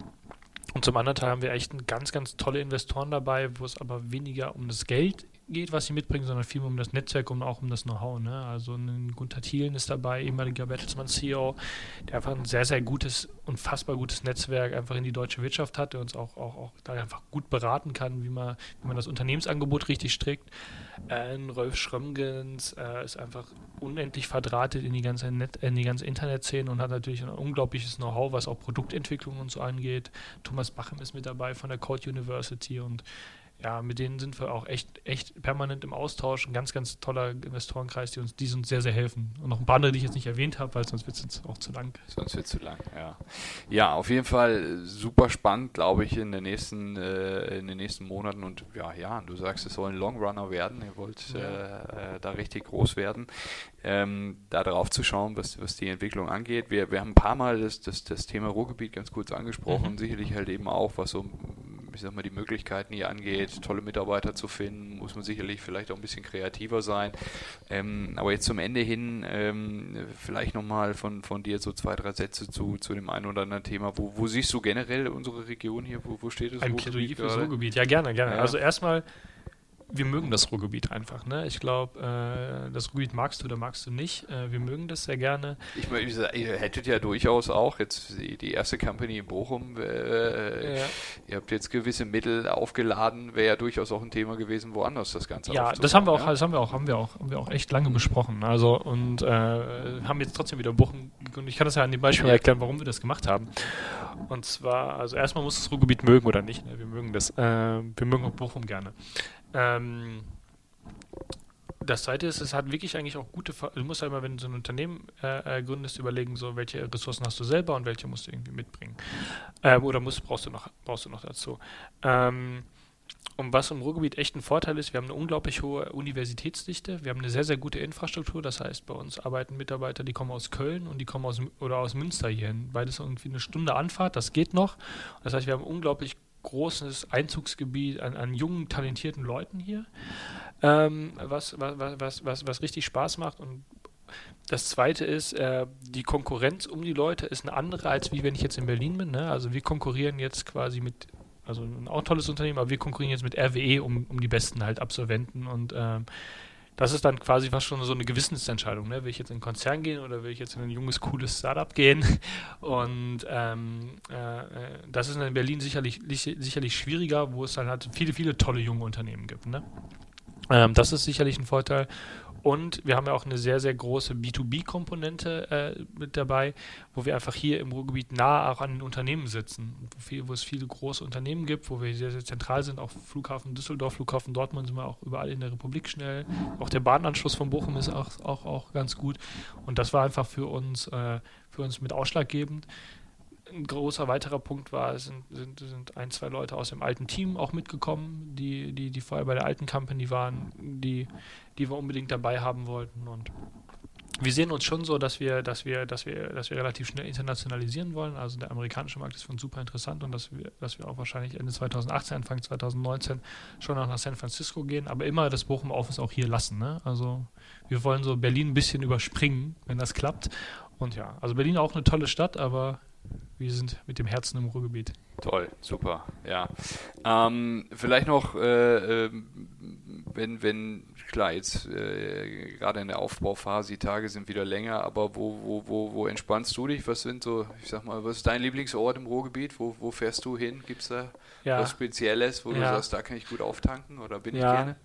Und zum anderen Teil haben wir echt ganz, ganz tolle Investoren dabei, wo es aber weniger um das Geld geht, was sie mitbringen, sondern vielmehr um das Netzwerk und auch um das Know-how. Ne? Also ein Gunther Thielen ist dabei, ehemaliger Bertelsmann CEO, der einfach ein sehr, sehr gutes, unfassbar gutes Netzwerk einfach in die deutsche Wirtschaft hat, der uns auch, auch, auch da einfach gut beraten kann, wie man, wie man das Unternehmensangebot richtig strickt. Äh, Rolf Schrömgens äh, ist einfach unendlich verdrahtet in die ganze, Net in die ganze Internetszene und hat natürlich ein unglaubliches Know-how, was auch Produktentwicklung und so angeht. Thomas Bachem ist mit dabei von der Code University und ja, mit denen sind wir auch echt, echt permanent im Austausch. Ein ganz, ganz toller Investorenkreis, die uns, die uns sehr, sehr helfen. Und noch ein paar andere, die ich jetzt nicht erwähnt habe, weil sonst wird es jetzt auch zu lang. Sonst wird es zu lang, ja. Ja, auf jeden Fall super spannend, glaube ich, in den nächsten, äh, in den nächsten Monaten. Und ja, ja, du sagst, es soll ein Longrunner werden. Ihr wollt ja. äh, äh da richtig groß werden. Ähm, da drauf zu schauen, was, was die Entwicklung angeht. Wir, wir haben ein paar Mal das, das, das Thema Ruhrgebiet ganz kurz angesprochen. Mhm. Sicherlich halt eben auch, was so ich sag mal, die Möglichkeiten hier angeht, tolle Mitarbeiter zu finden, muss man sicherlich vielleicht auch ein bisschen kreativer sein. Ähm, aber jetzt zum Ende hin ähm, vielleicht nochmal von, von dir so zwei, drei Sätze zu, zu dem einen oder anderen Thema. Wo, wo siehst du generell unsere Region hier? Wo, wo steht es? Ein Plädoyer für das Ruhrgebiet. Ja, gerne, gerne. Ja. Also erstmal wir mögen das Ruhrgebiet einfach. Ne? Ich glaube, äh, das Ruhrgebiet magst du oder magst du nicht. Äh, wir mögen das sehr gerne. Ich meine, ihr hättet ja durchaus auch jetzt die, erste Company in Bochum. Äh, ja. Ihr habt jetzt gewisse Mittel aufgeladen. Wäre ja durchaus auch ein Thema gewesen, woanders das Ganze. Ja, das haben wir auch, ja? das haben wir auch, haben wir auch, haben wir auch echt lange besprochen. Also und äh, haben jetzt trotzdem wieder Bochum. Und ich kann das ja an dem Beispiel ja. erklären, warum wir das gemacht haben. Und zwar, also erstmal muss das Ruhrgebiet mögen oder nicht. Ne? Wir mögen das. Äh, wir mögen auch Bochum gerne. Ähm, das zweite ist, es hat wirklich eigentlich auch gute, du musst halt immer, wenn du so ein Unternehmen äh, äh, gründest, überlegen, so welche Ressourcen hast du selber und welche musst du irgendwie mitbringen. Ähm, oder musst, brauchst du noch, brauchst du noch dazu. Ähm, und was im Ruhrgebiet echt ein Vorteil ist, wir haben eine unglaublich hohe Universitätsdichte, wir haben eine sehr, sehr gute Infrastruktur, das heißt, bei uns arbeiten Mitarbeiter, die kommen aus Köln und die kommen aus oder aus Münster hierhin. Beides irgendwie eine Stunde Anfahrt, das geht noch. Das heißt, wir haben unglaublich großes Einzugsgebiet an, an jungen, talentierten Leuten hier, ähm, was, was, was, was, was richtig Spaß macht. Und das Zweite ist, äh, die Konkurrenz um die Leute ist eine andere, als wie wenn ich jetzt in Berlin bin. Ne? Also wir konkurrieren jetzt quasi mit, also ein auch tolles Unternehmen, aber wir konkurrieren jetzt mit RWE um, um die besten halt Absolventen und ähm, das ist dann quasi fast schon so eine Gewissensentscheidung. Ne? Will ich jetzt in einen Konzern gehen oder will ich jetzt in ein junges, cooles Startup gehen? Und ähm, äh, das ist in Berlin sicherlich, sicherlich schwieriger, wo es dann halt viele, viele tolle junge Unternehmen gibt. Ne? Ähm, das ist sicherlich ein Vorteil. Und wir haben ja auch eine sehr, sehr große B2B-Komponente äh, mit dabei, wo wir einfach hier im Ruhrgebiet nah auch an den Unternehmen sitzen, wo, viel, wo, es viele große Unternehmen gibt, wo wir sehr, sehr zentral sind, auch Flughafen Düsseldorf, Flughafen Dortmund sind wir auch überall in der Republik schnell. Auch der Bahnanschluss von Bochum ist auch, auch, auch ganz gut. Und das war einfach für uns, äh, für uns mit ausschlaggebend ein großer weiterer Punkt war, es sind, sind, sind ein, zwei Leute aus dem alten Team auch mitgekommen, die, die, die vorher bei der alten Company waren, die, die wir unbedingt dabei haben wollten. Und wir sehen uns schon so, dass wir, dass wir, dass wir, dass wir relativ schnell internationalisieren wollen. Also der amerikanische Markt ist für uns super interessant und dass wir, dass wir auch wahrscheinlich Ende 2018, Anfang 2019 schon noch nach San Francisco gehen, aber immer das Bochum Office auch hier lassen. Ne? Also wir wollen so Berlin ein bisschen überspringen, wenn das klappt. Und ja, also Berlin auch eine tolle Stadt, aber wir sind mit dem Herzen im Ruhrgebiet. Toll, super, ja. Ähm, vielleicht noch, äh, äh, wenn, wenn, klar, jetzt äh, gerade in der Aufbauphase, die Tage sind wieder länger, aber wo, wo, wo, wo entspannst du dich? Was sind so, ich sag mal, was ist dein Lieblingsort im Ruhrgebiet? Wo, wo fährst du hin? Gibt es da ja. was Spezielles, wo ja. du sagst, da kann ich gut auftanken oder bin ja. ich gerne?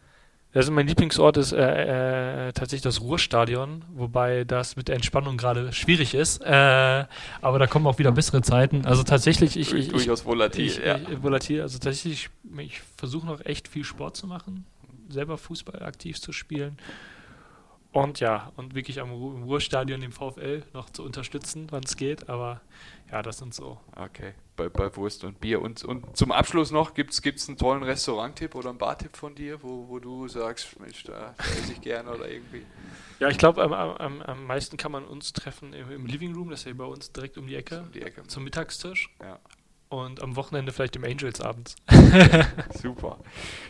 Also mein Lieblingsort ist äh, äh, tatsächlich das Ruhrstadion, wobei das mit der Entspannung gerade schwierig ist. Äh, aber da kommen auch wieder bessere Zeiten. Also tatsächlich, ich, ich durchaus volatil, ich, ja. Ich, volatil. Also tatsächlich, ich versuche noch echt viel Sport zu machen, selber Fußball aktiv zu spielen und ja, und wirklich am Ru Ruhrstadion den VfL noch zu unterstützen, wann es geht. Aber ja, das sind so. Okay, bei, bei Wurst und Bier. Und, und zum Abschluss noch, gibt es einen tollen Restauranttipp oder einen Bartipp von dir, wo, wo du sagst, Mensch, da esse ich gerne oder irgendwie? Ja, ich glaube, am, am, am meisten kann man uns treffen im, im Living Room, das ist ja bei uns direkt um die Ecke, um die Ecke. zum Mittagstisch. Ja und am Wochenende vielleicht im Angels abends. super.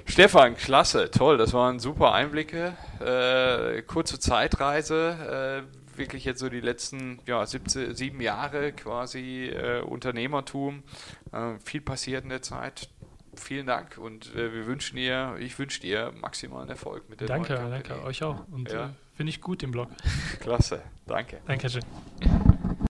Stefan, klasse, toll. Das waren super Einblicke. Äh, kurze Zeitreise. Äh, wirklich jetzt so die letzten ja, 17, sieben Jahre quasi äh, Unternehmertum. Äh, viel passiert in der Zeit. Vielen Dank und äh, wir wünschen dir, ich wünsche dir maximalen Erfolg mit der Danke, danke, euch auch. Und ja. Äh, finde ich gut den Blog. Klasse, danke. Danke schön.